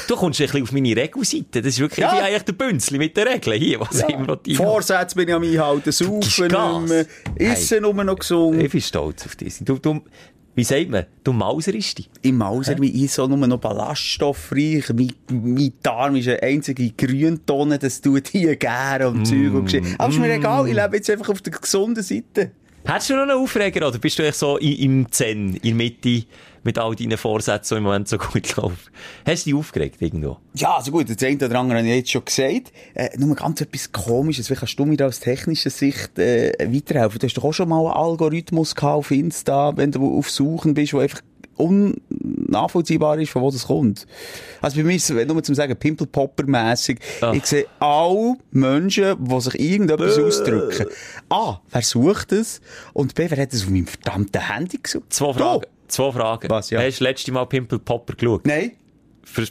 Du kommst ein bisschen auf meine Regelseite. Das ist wirklich, Ja. ich bin eigentlich der Bünzli mit den Regeln hier, was Ja. immer will Vorsätze bin ich am Einhalten, saufen essen nur noch gesund. Ich bin stolz auf dich. Du, du, wie sagt man? Du mauserst dich. Im Mauser, wie ich so nur noch ballaststoffreich. Mein, mein Darm ist eine einzige Grüntonne, das tut hier gerne und Zeug und Geschichte. Aber ist mir egal, ich lebe jetzt einfach auf der gesunden Seite. Hättest du noch einen Aufreger oder bist du echt so im Zen, in der Mitte, mit all deinen Vorsätzen, die im Moment so gut laufen? Hast du dich aufgeregt irgendwo? Ja, also gut, das eine oder andere habe ich jetzt schon gesagt. Äh, nur ganz etwas Komisches. Wie kannst du mir da aus technischer Sicht äh, weiterhelfen? Du hast doch auch schon mal einen Algorithmus gehabt auf Insta, wenn du auf Suchen bist, wo einfach unnachvollziehbar ist, von wo das kommt. Also bei mir ist es nur zum sagen, Pimple-Popper-mässig. Ah. Ich sehe alle Menschen, die sich irgendetwas ausdrücken. A, wer sucht es? Und B, wer hat es auf meinem verdammten Handy gesucht? Zwei Fragen. Zwei Fragen. Was, ja? Hast du das letzte Mal Pimple Popper geschaut? Nein.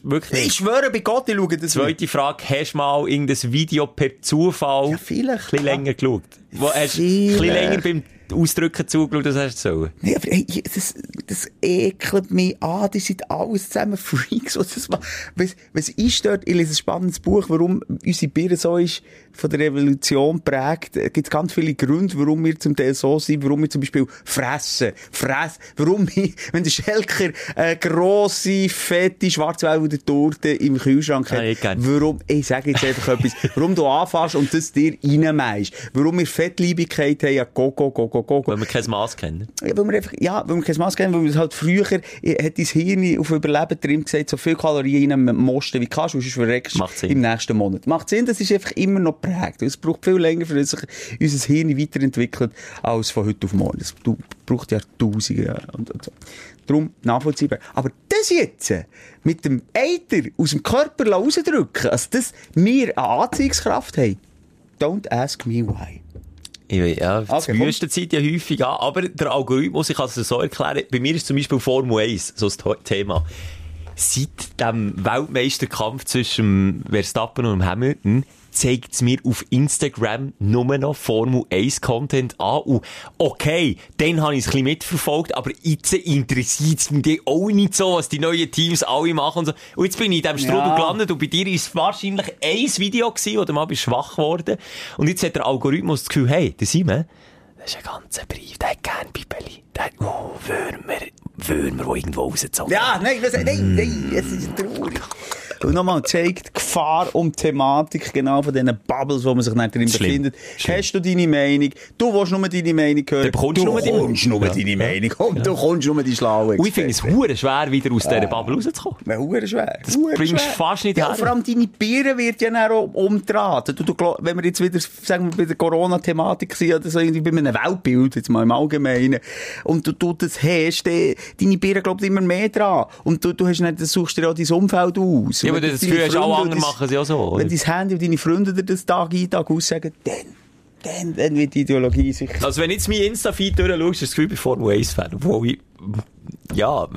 Wirklich? Ich schwöre bei Gott, ich schaue das. Zweite Frage, hast du mal irgendein Video per Zufall Ja, vielleicht, ein bisschen ja. länger geschaut? Wo hast du ein länger beim Ausdrücken zugeschaut, als hast du sollen? Nee, aber hey, das, das ekelt mich an. Die sind alles zusammen Freaks. Was, das, was, was ist dort? Ich lese ein spannendes Buch, warum unsere Birne so ist, von der Revolution prägt. Es gibt ganz viele Gründe, warum wir zum Teil so sind, warum wir zum Beispiel fressen. Fressen. Warum wir, wenn der Schelker eine grosse, fette, schwarzwälder Torte im Kühlschrank hat, Ah, ich warum, ich sage jetzt einfach etwas, warum du anfährst und das dir reinmeist. Warum wir Fettliebigkeit haben, ja, go, go, go, go. Weil wir kein Maß kennen. Ja, weil wir einfach, ja, weil wir kein Maß kennen, weil wir halt früher, hat dein Hirn auf Überleben drin gesagt, so viel Kalorien rein mosten wie kannst, sonst verreckst Sinn. im nächsten Monat. Macht Sinn, das ist einfach immer noch prägt. Es braucht viel länger, für sich unser Hirn weiterentwickelt, als von heute auf morgen. Du- braucht ja Tausende Jahre und, und so. Darum nachvollziehbar. Aber das jetzt, äh, mit dem Eiter aus dem Körper rauszudrücken, also das wir eine Anziehungskraft haben, don't ask me why. Ja, Okay, das komm. Wüstenzeit ja häufig an, aber der Algorithmus, ich kann es dir so erklären, bei mir ist zum Beispiel Formel 1 so das Thema. Seit dem Weltmeisterkampf zwischen Verstappen und Hamilton zeigt es mir auf Instagram nur noch Formel 1 Content an. Und okay, dann habe ich es ein bisschen mitverfolgt, aber jetzt interessiert es mich auch nicht so, was die neuen Teams alle machen und so. Und jetzt bin ich in diesem Strudel Ja. gelandet und bei dir ist es wahrscheinlich ein Video gewesen, wo du mal bist schwach geworden. Und jetzt hat der Algorithmus das Gefühl, hey, der Simon, das ist ein ganzer Brief, der hat gern Bibeli. Der hat, oh, Würmer, Würmer, die irgendwo rausgezogen Ja, nein, was, nein, nein, es ist traurig. Und nochmal zeigt die Gefahr um die Thematik genau von diesen Bubbles, wo man sich nicht drin Schlimm. befindet. Schlimm. Hast du deine Meinung? Du willst nur deine Meinung hören. Dann bekommst du nur deine- kommst nur Ja. deine Meinung. Und du kommst nur die schlaue Und ich finde es hure schwer, wieder aus dieser Bubble rauszukommen. Ja, hure schwer. Das bringst du fast nicht ja, her. vor allem deine Biere wird ja dann auch umdraht. Du, du, wenn wir jetzt wieder, sagen wir, bei der Corona-Thematik sind, oder so irgendwie bei einem Weltbild, jetzt mal im Allgemeinen, und du, du das hast, deine Biere glaubt immer mehr dran. Und du, du hast nicht, suchst dir auch dein Umfeld aus. Ja, aber wenn das alle Freunde anderen das- machen es ja so, oder? Wenn dein Handy und deine Freunde dir das Tag ein, Tag aus sagen, dann, dann, dann wird die Ideologie sicher. Also wenn jetzt mein Insta-Feed durchschaust, du das Gefühl, ich bin Formel 1-Fan. Obwohl ich ja,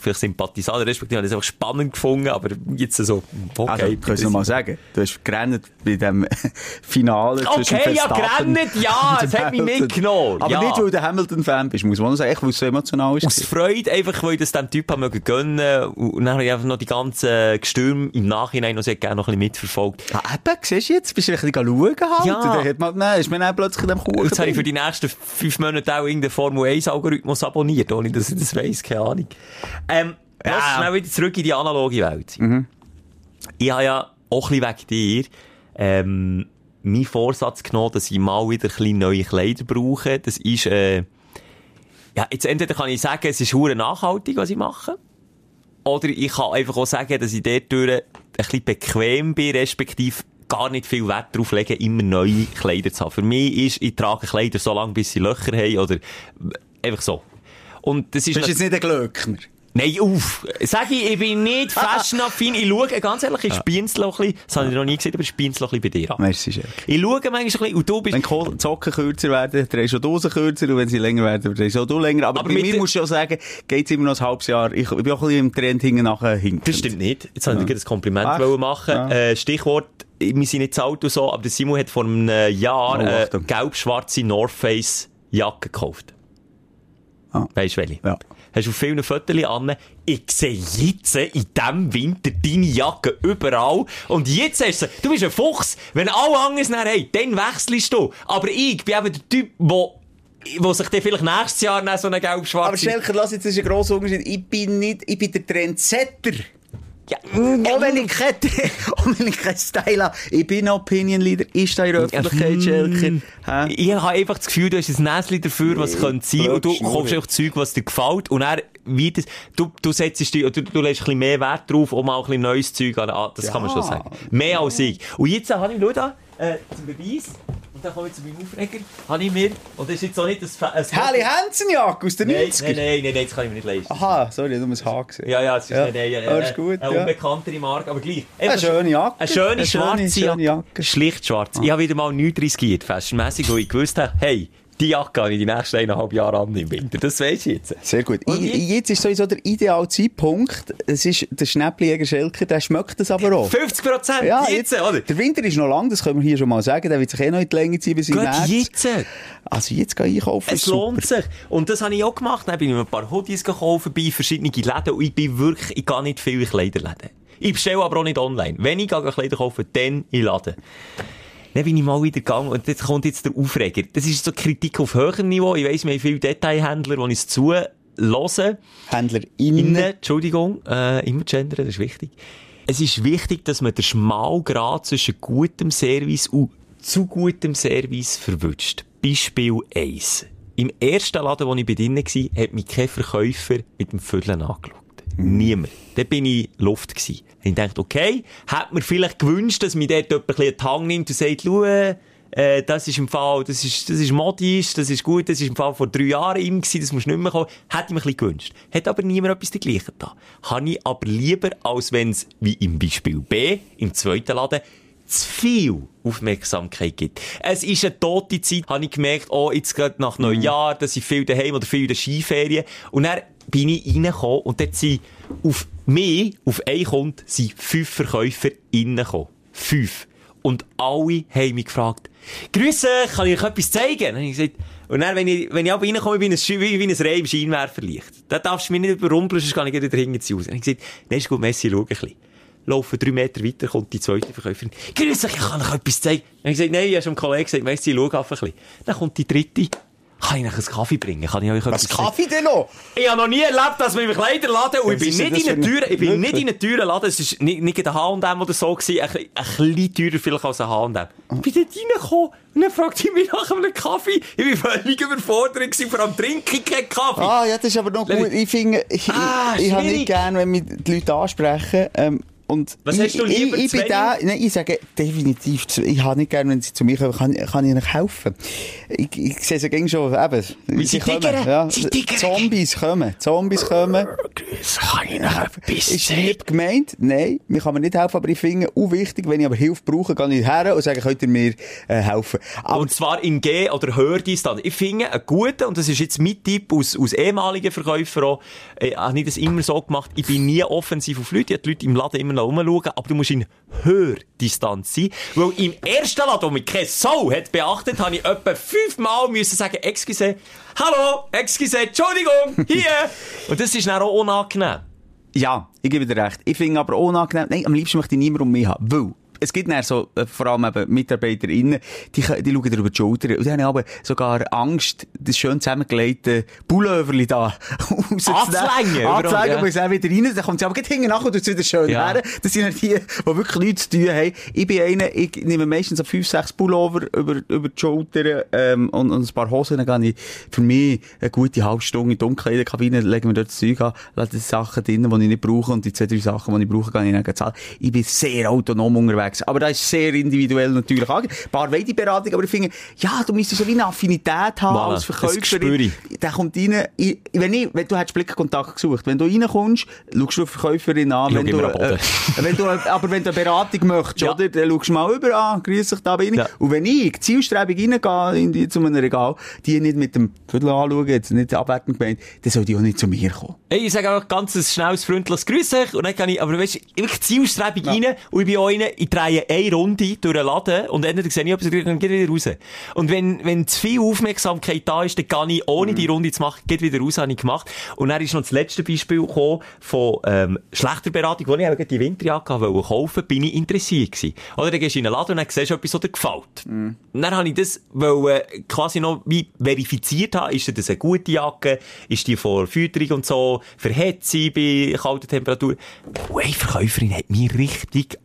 vielleicht Sympathisant, respektive habe ich es einfach spannend gefunden, aber jetzt so, okay. Also, kannst du mal sagen, du hast gerannt bei dem Finale zwischen Okay, ja, Verstappen gerannt, ja, und es hat mich mitgenommen. Aber ja. nicht, weil du Hamilton-Fan bist, muss man sagen, weil es so emotional ist. Aus Freude, einfach, weil ich das dem Typ haben mögen gönnen. Und dann habe ich einfach noch die ganzen Gestürme im Nachhinein noch sehr gerne noch ein bisschen mitverfolgt. Ah, eben, siehst du jetzt? Bist du ein bisschen schauen halt? Ja. Dann hat man, nein, ist man dann plötzlich in dem Kuchen Jetzt habe ich für die nächsten fünf Monate auch irgendeinen Formel 1 Algorithmus abonniert, ohne dass ich das weiss, keine Ahnung. Ähm, Ja. lass schnell wieder zurück in die analoge Welt. Ich habe ja auch ein bisschen wegen dir, ähm, meinen Vorsatz genommen, dass ich mal wieder ein bisschen neue Kleider brauche. Das ist, äh, ja, jetzt entweder kann ich sagen, es ist hure nachhaltig, was ich mache. Oder ich kann einfach auch sagen, dass ich dort ein bisschen bequem bin, respektive gar nicht viel Wert darauf legen, immer neue Kleider zu haben. Für mich ist, ich trage Kleider so lange, bis sie Löcher haben, oder einfach so. Und das ist Bist jetzt nicht ein Glöckner? Nein, auf! Sag ich, ich bin nicht fashion-affin. Ich schaue, ganz ehrlich, ich spienzle auch ein bisschen. Das habe ich noch nie gesehen, aber ich spienzle auch ein bisschen bei dir an. Merci, Schelke. Ich schaue manchmal ein bisschen, und du bist... Wenn die Socken kürzer werden, drehst du die Hosen kürzer, und wenn sie länger werden, drehst auch du länger. Aber, Aber bei mir musst du auch sagen, geht's immer noch ein halbes Jahr. Ich, ich bin auch ein bisschen im Trend hinten nachher hinten. Das stimmt nicht. Jetzt wollte ich dir ein Kompliment Ach. machen. Ja. Äh, Stichwort, wir sind nicht zu alt und so, aber der Simon hat vor einem Jahr Oh, äh, gelb-schwarze North Face Jacke gekauft. Ah. Weisst du welche? Ja. Hast du auf vielen Fotos an. Ich sehe jetzt in diesem Winter deine Jacke überall. Und jetzt hast du sie. Du bist ein Fuchs. Wenn alle anderen es dann haben, dann wechselst du. Aber ich bin eben der Typ, wo, wo sich dann vielleicht nächstes Jahr so eine gelb-schwarze... Aber Schelker, lass jetzt, das ist ein grosser Unterschied. Ich bin nicht, ich bin der Trendsetter. Ja, Auch wenn ich kein, auch wenn ich kein Style habe. Ich bin Opinion Leader. Ich da in der Öffentlichkeit, Schelker. Ich habe einfach das Gefühl, du hast ein Näschen dafür, was Nee, könnte sein. Und du kaufst einfach Zeug, was dir gefällt. Und er, wie das, du, du setzt dich, oder du legst ein bisschen mehr Wert drauf, um auch ein bisschen neues Zeug an, das kann man Ja. schon sagen. Mehr als ich. Und jetzt habe ich, schau da, äh, zum Beweis. Und dann komme ich zu meinem Aufreger. Habe ich mir, und das ist jetzt auch nicht ein, ein Harley Hansen-Jacke aus den Nein, 90ern. nein, nein, nein, nein, das kann ich mir nicht leisten. Aha, sorry, du musst H gesehen. Ja, ja, es ist Ja. eine, Ja, eine, ist gut, eine ja. unbekanntere Marke, aber gleich. Eine schöne Jacke. Eine schöne, Eine schwarze schöne Jacke. Schlicht schwarz. Ich habe wieder mal nichts riskiert, fashionmässig, weil ich gewusst habe, hey, die Jacke habe ich die nächsten eineinhalb Jahre an im Winter. Das weisst du jetzt. Sehr gut. Und I, jetzt? ist sowieso der ideale Zeitpunkt. Es ist der Schnäpplijäger Schelker, der schmeckt das aber auch. 50 Prozent, Ja, jetzt, jetzt, oder? der Winter ist noch lang, das können wir hier schon mal sagen. Der wird sich eh noch in die Länge ziehen bis im März. jetzt. Also jetzt gehe ich einkaufen. Es lohnt sich. Und das habe ich auch gemacht. Dann bin ich mir ein paar Hoodies gekauft bei verschiedenen Läden und ich bin wirklich, ich gehe nicht viel in Kleiderläden. Ich bestelle aber auch nicht online. Wenn ich Kleider kaufen, dann in Laden. Dann bin ich mal wieder gegangen und jetzt kommt jetzt der Aufreger. Das ist so Kritik auf höherem Niveau. Ich weiss, wir haben viele Detailhändler, die uns zu hören. Händler innen. Entschuldigung, äh, immer gendern, das ist wichtig. Es ist wichtig, dass man den Schmalgrad zwischen gutem Service und zu gutem Service verwünscht. Beispiel 1. Im ersten Laden, wo ich bei drinnen war, hat mich kein Verkäufer mit dem Füllen angeschaut. Niemand. Dort bin ich Luft gewesen. Ich dachte, okay, hätte mir vielleicht gewünscht, dass mir dort jemand ein bisschen Hand nimmt und sagt, schau, äh, das ist im Fall, das ist, das ist modisch, das ist gut, das ist im Fall vor drei Jahren ihm gewesen, das muss nicht mehr kommen. Hätte ich mir ein bisschen gewünscht. Hat aber niemand etwas dergleichen da. Habe ich aber lieber, als wenn es, wie im Beispiel B, im zweiten Laden, zu viel Aufmerksamkeit gibt. Es ist eine tote Zeit, habe ich gemerkt, oh, jetzt gerade nach Neujahr, da sind viele daheim oder viele in den Skiferien. Und dann bin ich reingekommen und dort sind auf mich, auf einen Kunden, sind fünf Verkäufer reingekommen. Fünf. Und alle haben mich gefragt, Grüße, kann ich euch etwas zeigen? Habe ich gesagt, und dann, wenn ich, wenn ich aber reinkomme, bin ich wie, ein Reh im Scheinwerferlicht. Da darfst du mich nicht überrumpeln, sonst kann ich wieder Hause. Dann habe ich gesagt, nein, ist gut, Messi, schau ein bisschen. Laufen drei Meter weiter, kommt die zweite Verkäuferin. Grüß dich, ich kann euch etwas zeigen. Habe ich gesagt, nein, ich habe schon einem Kollegen gesagt, Messi, schau einfach ein bisschen. Dann kommt die dritte. Kann ich euch einen Kaffee bringen? Kann ich euch Was Kaffee denn noch? ich habe noch nie erlebt, dass man im Kleiderladen, und ich bin nicht das in ein- teuren, ich bin nicht in einer teuren Laden, es ist nicht, nicht in der H&M oder so gewesen, ein, bisschen- ein bisschen teurer vielleicht als ein H&M. Ich bin dort reingekommen, und dann fragt sie mich nach einem Kaffee. Ich bin völlig überfordert gewesen, vor allem trinke ich keinen Kaffee. Ah, ja, das ist aber noch gut. Ich finde, ich, Ah, ich, ich habe nicht gern, wenn mich die Leute ansprechen. Ähm, und Was ich, hast du lieber, ich, ich bin da, nein, ich sage definitiv, ich habe nicht gerne, wenn sie zu mir kommen, kann, kann ich ihnen helfen. Ich, ich sehe sie gegen schon, eben, sie kommen, ja, sie tiggern. Zombies kommen, Zombies kommen. Kann ich noch ein Ist lieb gemeint? Nein, mir kann mir nicht helfen, aber ich finde, auch wichtig, wenn ich aber Hilfe brauche, gehe ich her und sage, könnt ihr mir äh, helfen. Aber Und zwar in G- oder Hördistanz. Ich finde, einen guten, und das ist jetzt mein Tipp aus, aus ehemaligen Verkäufern auch, äh, habe ich das immer so gemacht, ich bin nie offensiv auf Leute, ich habe die Leute im Laden immer noch rumschauen, aber du musst in Hördistanz sein, weil im ersten Laden, wo mich keine Sau hat beachtet, habe ich etwa fünfmal müssen sagen, excuse, hallo, excuse, Entschuldigung, hier. und das ist dann auch unangenehm. Ja, ich gebe dir recht. Ich finde aber unangenehm, nein, am liebsten möchte ich niemand um mich haben, weil es gibt dann so, äh, vor allem eben MitarbeiterInnen, die, die schauen dir über die Schulter und die haben aber sogar Angst, das schön zusammengelegte Pulloverli da Anzulängen, ja. weil sie auch wieder rein, dann kommt sie aber gleich hinten nach und tut es wieder schön Ja. her. Das sind halt die, die wirklich nichts zu tun haben. Ich bin einer, ich nehme meistens so fünf, sechs Pullover über, über die Schulter, ähm, und, und ein paar Hosen, dann gehe ich für mich eine gute halbe Stunde in die Umkleidekabine, legen wir dort das Zeug an, lasse die Sachen drin, die ich nicht brauche, und die zwei, drei Sachen, die ich brauche, kann ich dann zahlen. Ich bin sehr autonom unterwegs. Aber das ist sehr individuell natürlich ange- Ein paar wollen die Beratung, aber ich finde, ja, du müsstest so wie eine Affinität haben Voilà, als. Verkäuferin. Der kommt rein, ich, wenn ich, wenn du hättest Blickkontakt gesucht, wenn du reinkommst, schaust du eine Verkäuferin an, wenn du, äh, wenn du, aber wenn du eine Beratung möchtest, Ja. oder, dann schaust du mal über an, grüß dich, da bin ich. Ja. Und wenn ich zielstrebig reingehe in die, zu einem Regal, die nicht mit dem Viertel anschauen, jetzt nicht abwertend gemeint, dann soll die auch nicht zu mir kommen. Hey, ich sage auch ganz ein schnelles, freundliches Grüß euch. Und dann kann ich, aber weißt du, wirklich zielstrebig rein. Und ich bin auch einer, ich drehe eine Runde durch den Laden und entweder sehe ich etwas und dann geht wieder raus. Und wenn, wenn zu viel Aufmerksamkeit da ist, dann kann ich, ohne die Runde zu machen, geht wieder raus, habe ich gemacht. Und dann ist noch das letzte Beispiel gekommen von, ähm, schlechter Beratung, wo ich eben die Winterjacke wollte kaufen, bin ich interessiert gewesen. Oder dann gehst du in einen Laden und dann siehst du etwas, was dir gefällt. Und dann habe ich das, weil, äh, quasi noch wie verifiziert haben, ist das eine gute Jacke, ist die vor Fütterung und so, verhält sie bei kalter Temperatur. Und eine Verkäuferin hat mich richtig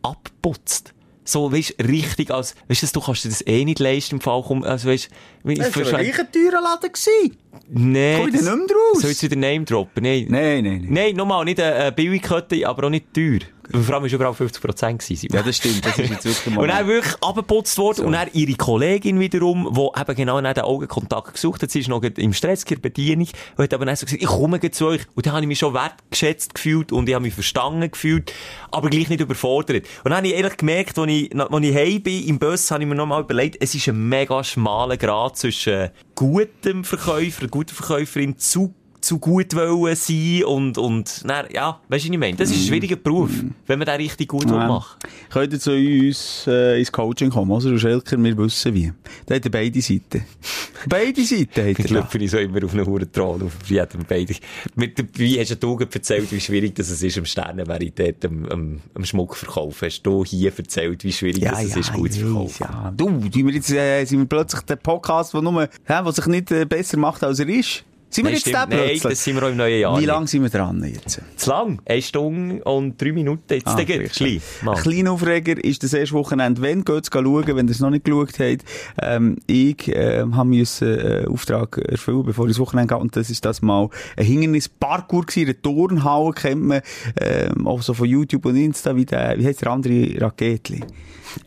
abgeputzt. So, weißt, richtig als, weißt du, du kannst dir das eh nicht leisten im Fall, komm, also weißt, wie- Das war ein wahrscheinlich- reicher teurer Laden gewesen. Nee. Komm ich denn nicht mehr draus? Soll ich wieder Name droppen? Nein. Nein, nein, nein. Nein, nochmal, nicht eine, eine Billigkette, aber auch nicht teuer. Vor allem war überall 50% gewesen. Ja, das stimmt, das ist jetzt wirklich mal... Und dann wirklich abgeputzt worden. Und dann ihre Kollegin wiederum, die eben genau nach den Augenkontakt gesucht hat. Sie ist noch im Stress, in Bedienung. Und hat aber dann so gesagt, ich komme zu euch. Und dann habe ich mich schon wertgeschätzt gefühlt und ich habe mich verstanden gefühlt, aber gleich nicht überfordert. Und dann habe ich ehrlich gemerkt, als ich, als ich heim bin, im Bus, habe ich mir nochmal überlegt, es ist ein mega schmaler Grad zwischen gutem Verkäufer, guter Verkäuferin zu zu gut wollen sein und, und, dann, ja, weißt du, was ich meine? Das ist ein schwieriger Beruf, wenn man den richtig gut Ja. machen Könnt ihr zu uns äh, ins Coaching kommen, oder? Du Schelker, wir wissen wie. Da hat er beide Seiten. beide Seiten hat Ich er da. glaube, ich so immer auf einen hohen Thron, auf jedem beide. Mit wie hast du gerade erzählt, wie schwierig das es ist, am Sternenverität, am, am, am Schmuck verkaufen? Hast du hier erzählt, wie schwierig das es ist, gut zu ich verkaufen? ja. Du, tun wir jetzt, äh, sind wir plötzlich der Podcast, der nur, hä, der sich nicht äh, besser macht, als er ist? Sind wir Nein, jetzt stimmt. Nein, plötzlich? das sind wir auch im neuen Jahr. Wie lange sind wir dran jetzt? Zu lang. Eine Stunde und drei Minuten. Jetzt Ah, geht Klein. Ein kleiner Aufreger ist das erste Wochenende. Wenn geht's schauen, wenn ihr es noch nicht geschaut habt. Ähm, ich ähm, habe müssen äh, Auftrag erfüllen, bevor ich das Wochenende gehe. Und das ist das mal ein Hindernis-Parkour gewesen. Eine Turnhalle kennt man ähm, auch so von YouTube und Insta. Wie, der, wie heißt der andere Raketli?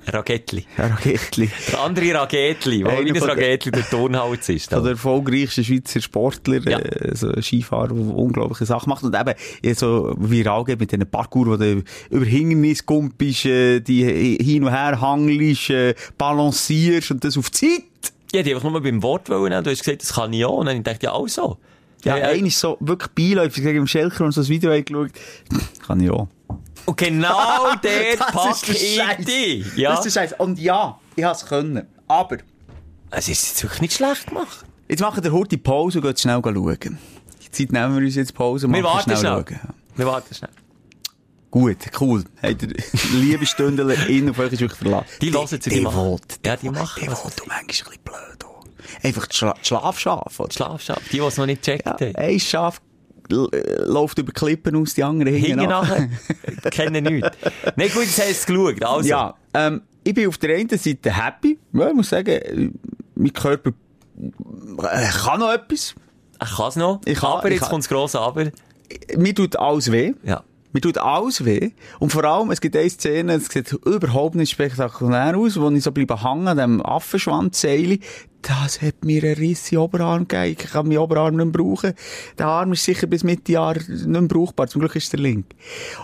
Ragettli. Ja, Raketli. Der andere Ragettli, wo wie das von der- Turnhaus ist. Von der erfolgreichsten Schweizer Sportler, Ja. äh, so ein Skifahrer, der unglaubliche Sachen macht. Und eben, so viral geht mit diesen Parkour, wo du über Hindernis kumpelst, äh, die hin und her hangelst, äh, balancierst und das auf Zeit. Ja, die einfach nur beim Wort wollen. Du hast gesagt, das kann ich auch. Und dann dachte ich, ja, auch so. Ja, Ja, ja. einer ist so wirklich beiläufig, ich im Schelker und so das Video geschaut. Kann ich auch. Und genau der ich Scheiß. dich. Ja. Das ist Scheiß. Und ja, ich hab's können. Aber, Es ist jetzt wirklich nicht schlecht gemacht. Jetzt machen wir heute Pause und gehen schnell schauen. Die Zeit nehmen wir uns jetzt Pause und Wir warten schnell. schauen. Wir warten schnell. Gut, cool. Habt ihr liebe Stündler in auf euch wirklich verlassen. Die hören zu, die die machen. will, Ja, die machen Die will, du manchmal ein bisschen blöd auch. Einfach die Schla Schlafschaf, oder? Schlafschaf. Die, die es noch nicht gecheckt Ja, haben. ein Schaf läuft über Klippen aus, die anderen nach. nachher. Kennen nichts. Nein, gut, jetzt hast du es geschaut. Also. Ja, ähm, ich bin auf der einen Seite happy. Ja, ich muss sagen, äh, mein Körper äh, kann noch etwas. Ich kann es noch. Ich aber ich jetzt kann- kommt das grosse Aber. Mir tut alles weh. Ja. Mir tut alles weh. Und vor allem, es gibt eine Szene, es sieht überhaupt nicht spektakulär aus, wo ich so bleibe hängen an dem Affenschwanzseil. Das hat mir einen Riss in Oberarm gegeben. Ich kann meinen Oberarm nicht mehr brauchen. Der Arm ist sicher bis Mitte Jahr nicht mehr brauchbar. Zum Glück ist der link.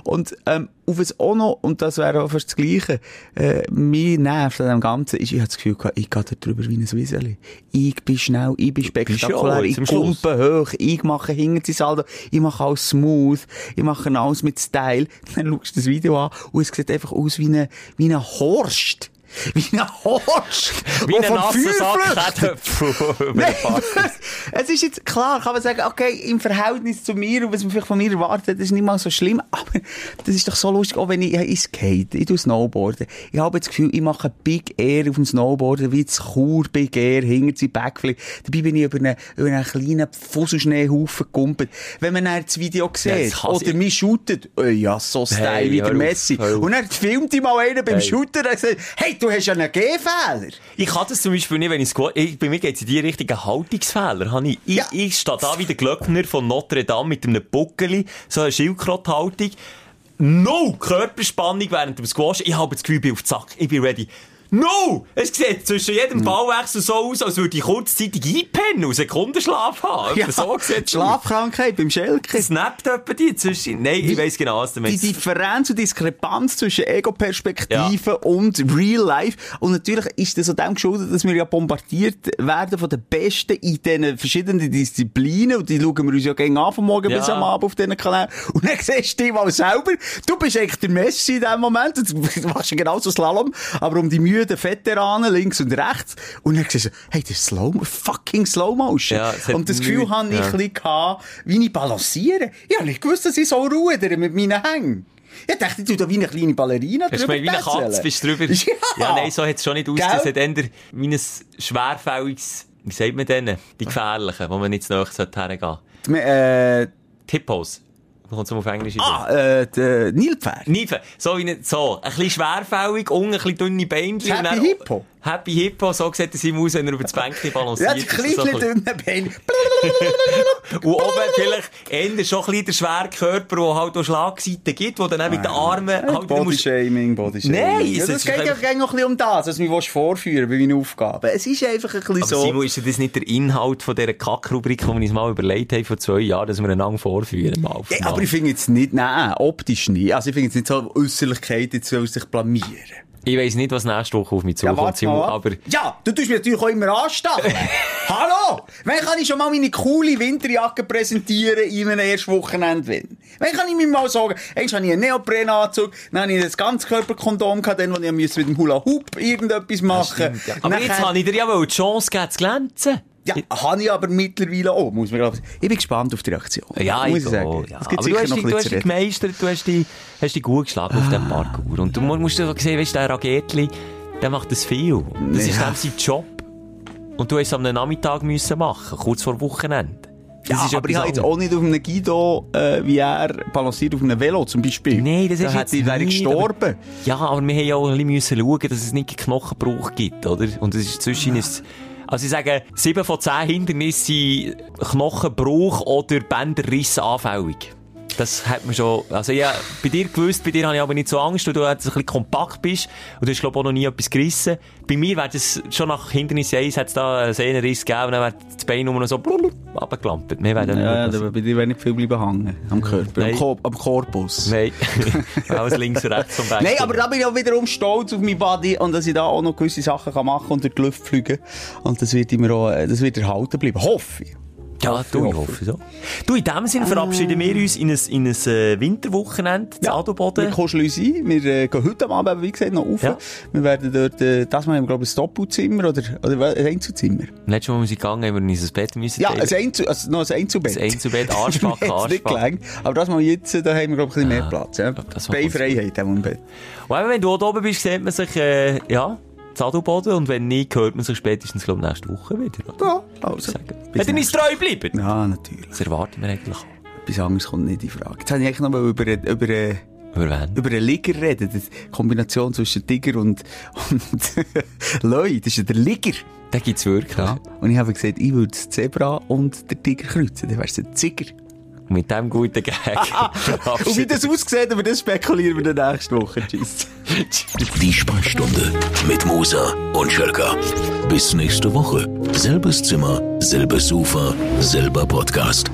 Und, ähm, auf es auch noch, und das wäre auch fast das Gleiche, äh, mir nervt an dem Ganzen, ist, ich habe das Gefühl gehabt, ich gehe da drüber wie ein Wieseli. Ich bin schnell, ich bin spektakulär, ich kumpe hoch, ich mache hinten die Saldo, ich mache alles smooth, ich mache alles mit Style. Dann schaust du das Video an und es sieht einfach aus wie ein, wie ein Horst. Wie ein Horst! Wie ein nasser. Sack es ist jetzt klar, kann man sagen, okay, im Verhältnis zu mir und was man vielleicht von mir erwartet, das ist nicht mal so schlimm, aber das ist doch so lustig, auch wenn ich, ich skate, ich tue Snowboarden. Ich habe das Gefühl, ich mache Big Air auf dem Snowboarden, wie das Chur Big Air, hinter sie Backflip. Dabei bin ich über einen, über einen kleinen Fusselschneehaufen gekumpelt. Wenn man dann das Video sieht, hasse oder ich. mich shootet, oh ja, so Style Hey, wie der auf, Messi. auf. Und dann filmt ich mal einen beim Hey. Shooter, und sagt, hey, du hast ja einen G-Fehler. Ich kann das zum Beispiel nicht, wenn ich squat, ich, bei mir geht es in die Richtung einen Haltungsfehler. Habe ich, ich, Ja. ich stehe da wie der Glöckner von Notre Dame mit einem Buckeli, so eine Schildkröthaltung. No Körperspannung während dem Squash. Ich habe das Gefühl, ich bin auf Sack. Ich bin ready. No! Es sieht zwischen jedem Hm. Ballwechsel so aus, als würde ich kurzzeitig einpennen und Sekundenschlaf haben. Ja, so sieht. Schlafkrankheit beim Schelke. Snappt jemand die zwischen? Nein, ich weiss genau, was du die meinst. Differenz und Diskrepanz zwischen Ego-Perspektive und Real Life. Und natürlich ist das so dem geschuldet, dass wir ja bombardiert werden von den Besten in diesen verschiedenen Disziplinen. Und die schauen wir uns ja gegen an, von morgen Ja. bis am Abend auf diesen Kanälen. Und dann siehst du dich mal selber. Du bist eigentlich der Messi in dem Moment. Du machst ja genauso Slalom. Aber um die müden Veteranen links und rechts. Und dann siehst du, hey, das ist Slow, fucking Slow Motion. Ja, es und das Gefühl nichts- habe ich ja. ein bisschen gehabt, wie ich balanciere. Ich habe nicht gewusst, dass ich so rudere mit meinen Hängen. Ich dachte, ich tue da wie eine kleine Ballerina Hast drüber gemeint, wie eine Katze bist drüber? Ja. ja nein, so hat es schon nicht aus. Gell? Das hat eher wie ein schwerfälliges, wie sagt man denen? Die gefährlichen, wo man nicht zu nahe hergehen sollte. Äh, Hippos. Kommt es auf Englisch? ah, äh, die Nilpferd. So so. Ein bisschen schwerfällig, unten ein bisschen dünne. Happy dann- Hippo? Happy Hippo, so sieht es ihm aus, wenn er über das Bänkchen Ja, balanciert. die Das ist so kleine ein bisschen- dünne Beine. Und oben vielleicht eher schon ein bisschen der Schwerkörper, der halt auch Schlagseiten gibt, wo dann auch mit den Armen halt. Bodyshaming, Bodyshaming. Nein, ja, es das geht ja einfach- gleich noch ein bisschen um das, was mir vorführen bei meinen Aufgaben. Es ist einfach ein bisschen Aber so... Simon, ist das nicht der Inhalt von dieser Kackrubrik, die wir uns mal überlegt haben vor zwei Jahren, dass wir einander vorführen? Mal Ja, mal. aber ich finde jetzt nicht, nein, optisch nicht. Also ich finde jetzt nicht so Äußerlichkeit, jetzt soll sich blamieren. Ich weiss nicht, was nächste Woche auf mich zukommt, ab. aber... Ja, du tust mich natürlich auch immer anstacheln. Hallo! Wann kann ich schon mal meine coole Winterjacke präsentieren in einem ersten Wochenende? Wann kann ich mir mal sagen, eigentlich habe ich einen Neoprenanzug, dann habe ich das Ganzkörperkondom gehabt, dann, wo ich musste mit dem Hula Hoop irgendetwas machen. Ja. Aber jetzt habe ich dir ja wohl die Chance gegeben, zu glänzen. Ja, habe ich aber mittlerweile auch, muss man glauben. Ich bin gespannt auf die Reaktion. Ja, muss ich sagen. ja. Aber du hast, dich, du hast dich gemeistert, du hast dich, hast dich gut geschlagen auf dem Parkour. Und du mu- musst doch sehen, weißt der Ragetli, der macht das viel. Das ist Ja. dann sein Job. Und du hast es am Nachmittag müssen machen, kurz vor Wochenende. Das Ja, ist aber ich habe jetzt auch nicht auf einem Guido, äh, wie er balanciert auf einem Velo zum Beispiel. Nein, das da ist jetzt nicht, gestorben. Ja, aber wir haben ja auch ein bisschen schauen, dass es nicht Knochenbruch gibt, oder? Und es ist zwischen ein, also ich sage, sieben von zehn Hindernissen sind Knochenbruch oder Bänderriss anfällig. Das hat man schon, also ja, bei dir gewusst, bei dir habe ich aber nicht so Angst, weil du jetzt ein bisschen kompakt bist und du hast, glaube ich, auch noch nie etwas gerissen. Bei mir wäre das schon nach Hindernis 1 hat es da einen Sehnenriss gegeben und dann wäre das Bein nur noch so runtergeklampert. Mehr wäre dann Ja, bei dir wäre nicht viel bleiben hängen. Am Körper, am, Nein. Ko am Korpus. Nein, alles links und rechts vom Bein. Nein, aber da bin ich auch wiederum stolz auf mein Body und dass ich da auch noch gewisse Sachen kann machen und durch die Luft fliegen. Und das wird immer auch, äh, das wird erhalten bleiben. Hoffe ich. Ja, du, ich hoffe. so. Du, in dem Sinn verabschieden wir uns in ein, in ein äh, Winterwochenende Wir Adelboden. kuscheln uns ein. Wir äh, gehen heute Abend, wie gesagt, noch rauf. Ja. Wir werden dort, äh, das Mal haben wir, glaube ich, ein Doppelzimmer oder, oder ein Einzelzimmer. Letztes Mal, als wir gegangen haben, haben wir uns ein Bett müssen Ja, ein Einzel also noch ein Einzelbett. Ein Einzelbett, Arschback, Mir hat's nicht gelangt. Aber das mal jetzt, äh, da haben wir, glaube ich, ein bisschen mehr Ah, Platz. Ja? war Beinfreiheit haben wir im Bett. Und wenn du oben bist, sieht man sich, äh, ja, zu Adelboden. Und wenn nicht, hört man sich spätestens, glaube ich, nächste Woche wieder. oder? Ja, also. Wenn ihr uns treu bleibt. Ja, natürlich. Das erwarten wir eigentlich auch. Etwas anderes kommt nicht in Frage. Jetzt wollte ich eigentlich noch mal über, über, über, Über wen? über einen Liger reden. Die Kombination zwischen Tiger und, und Leu. Das ist ja der Liger. Den gibt's wirklich. Ja. Und ich habe gesagt, ich würde das Zebra und den Tiger kreuzen. Dann wär's ein Ziger. Mit dem guten Gag Und wie das aussieht, aber das spekulieren wir dann nächste Woche. Tschüss. Die Sprechstunde mit Musa und Schelka. Bis nächste Woche. Selbes Zimmer, selbes Sofa, selber Podcast.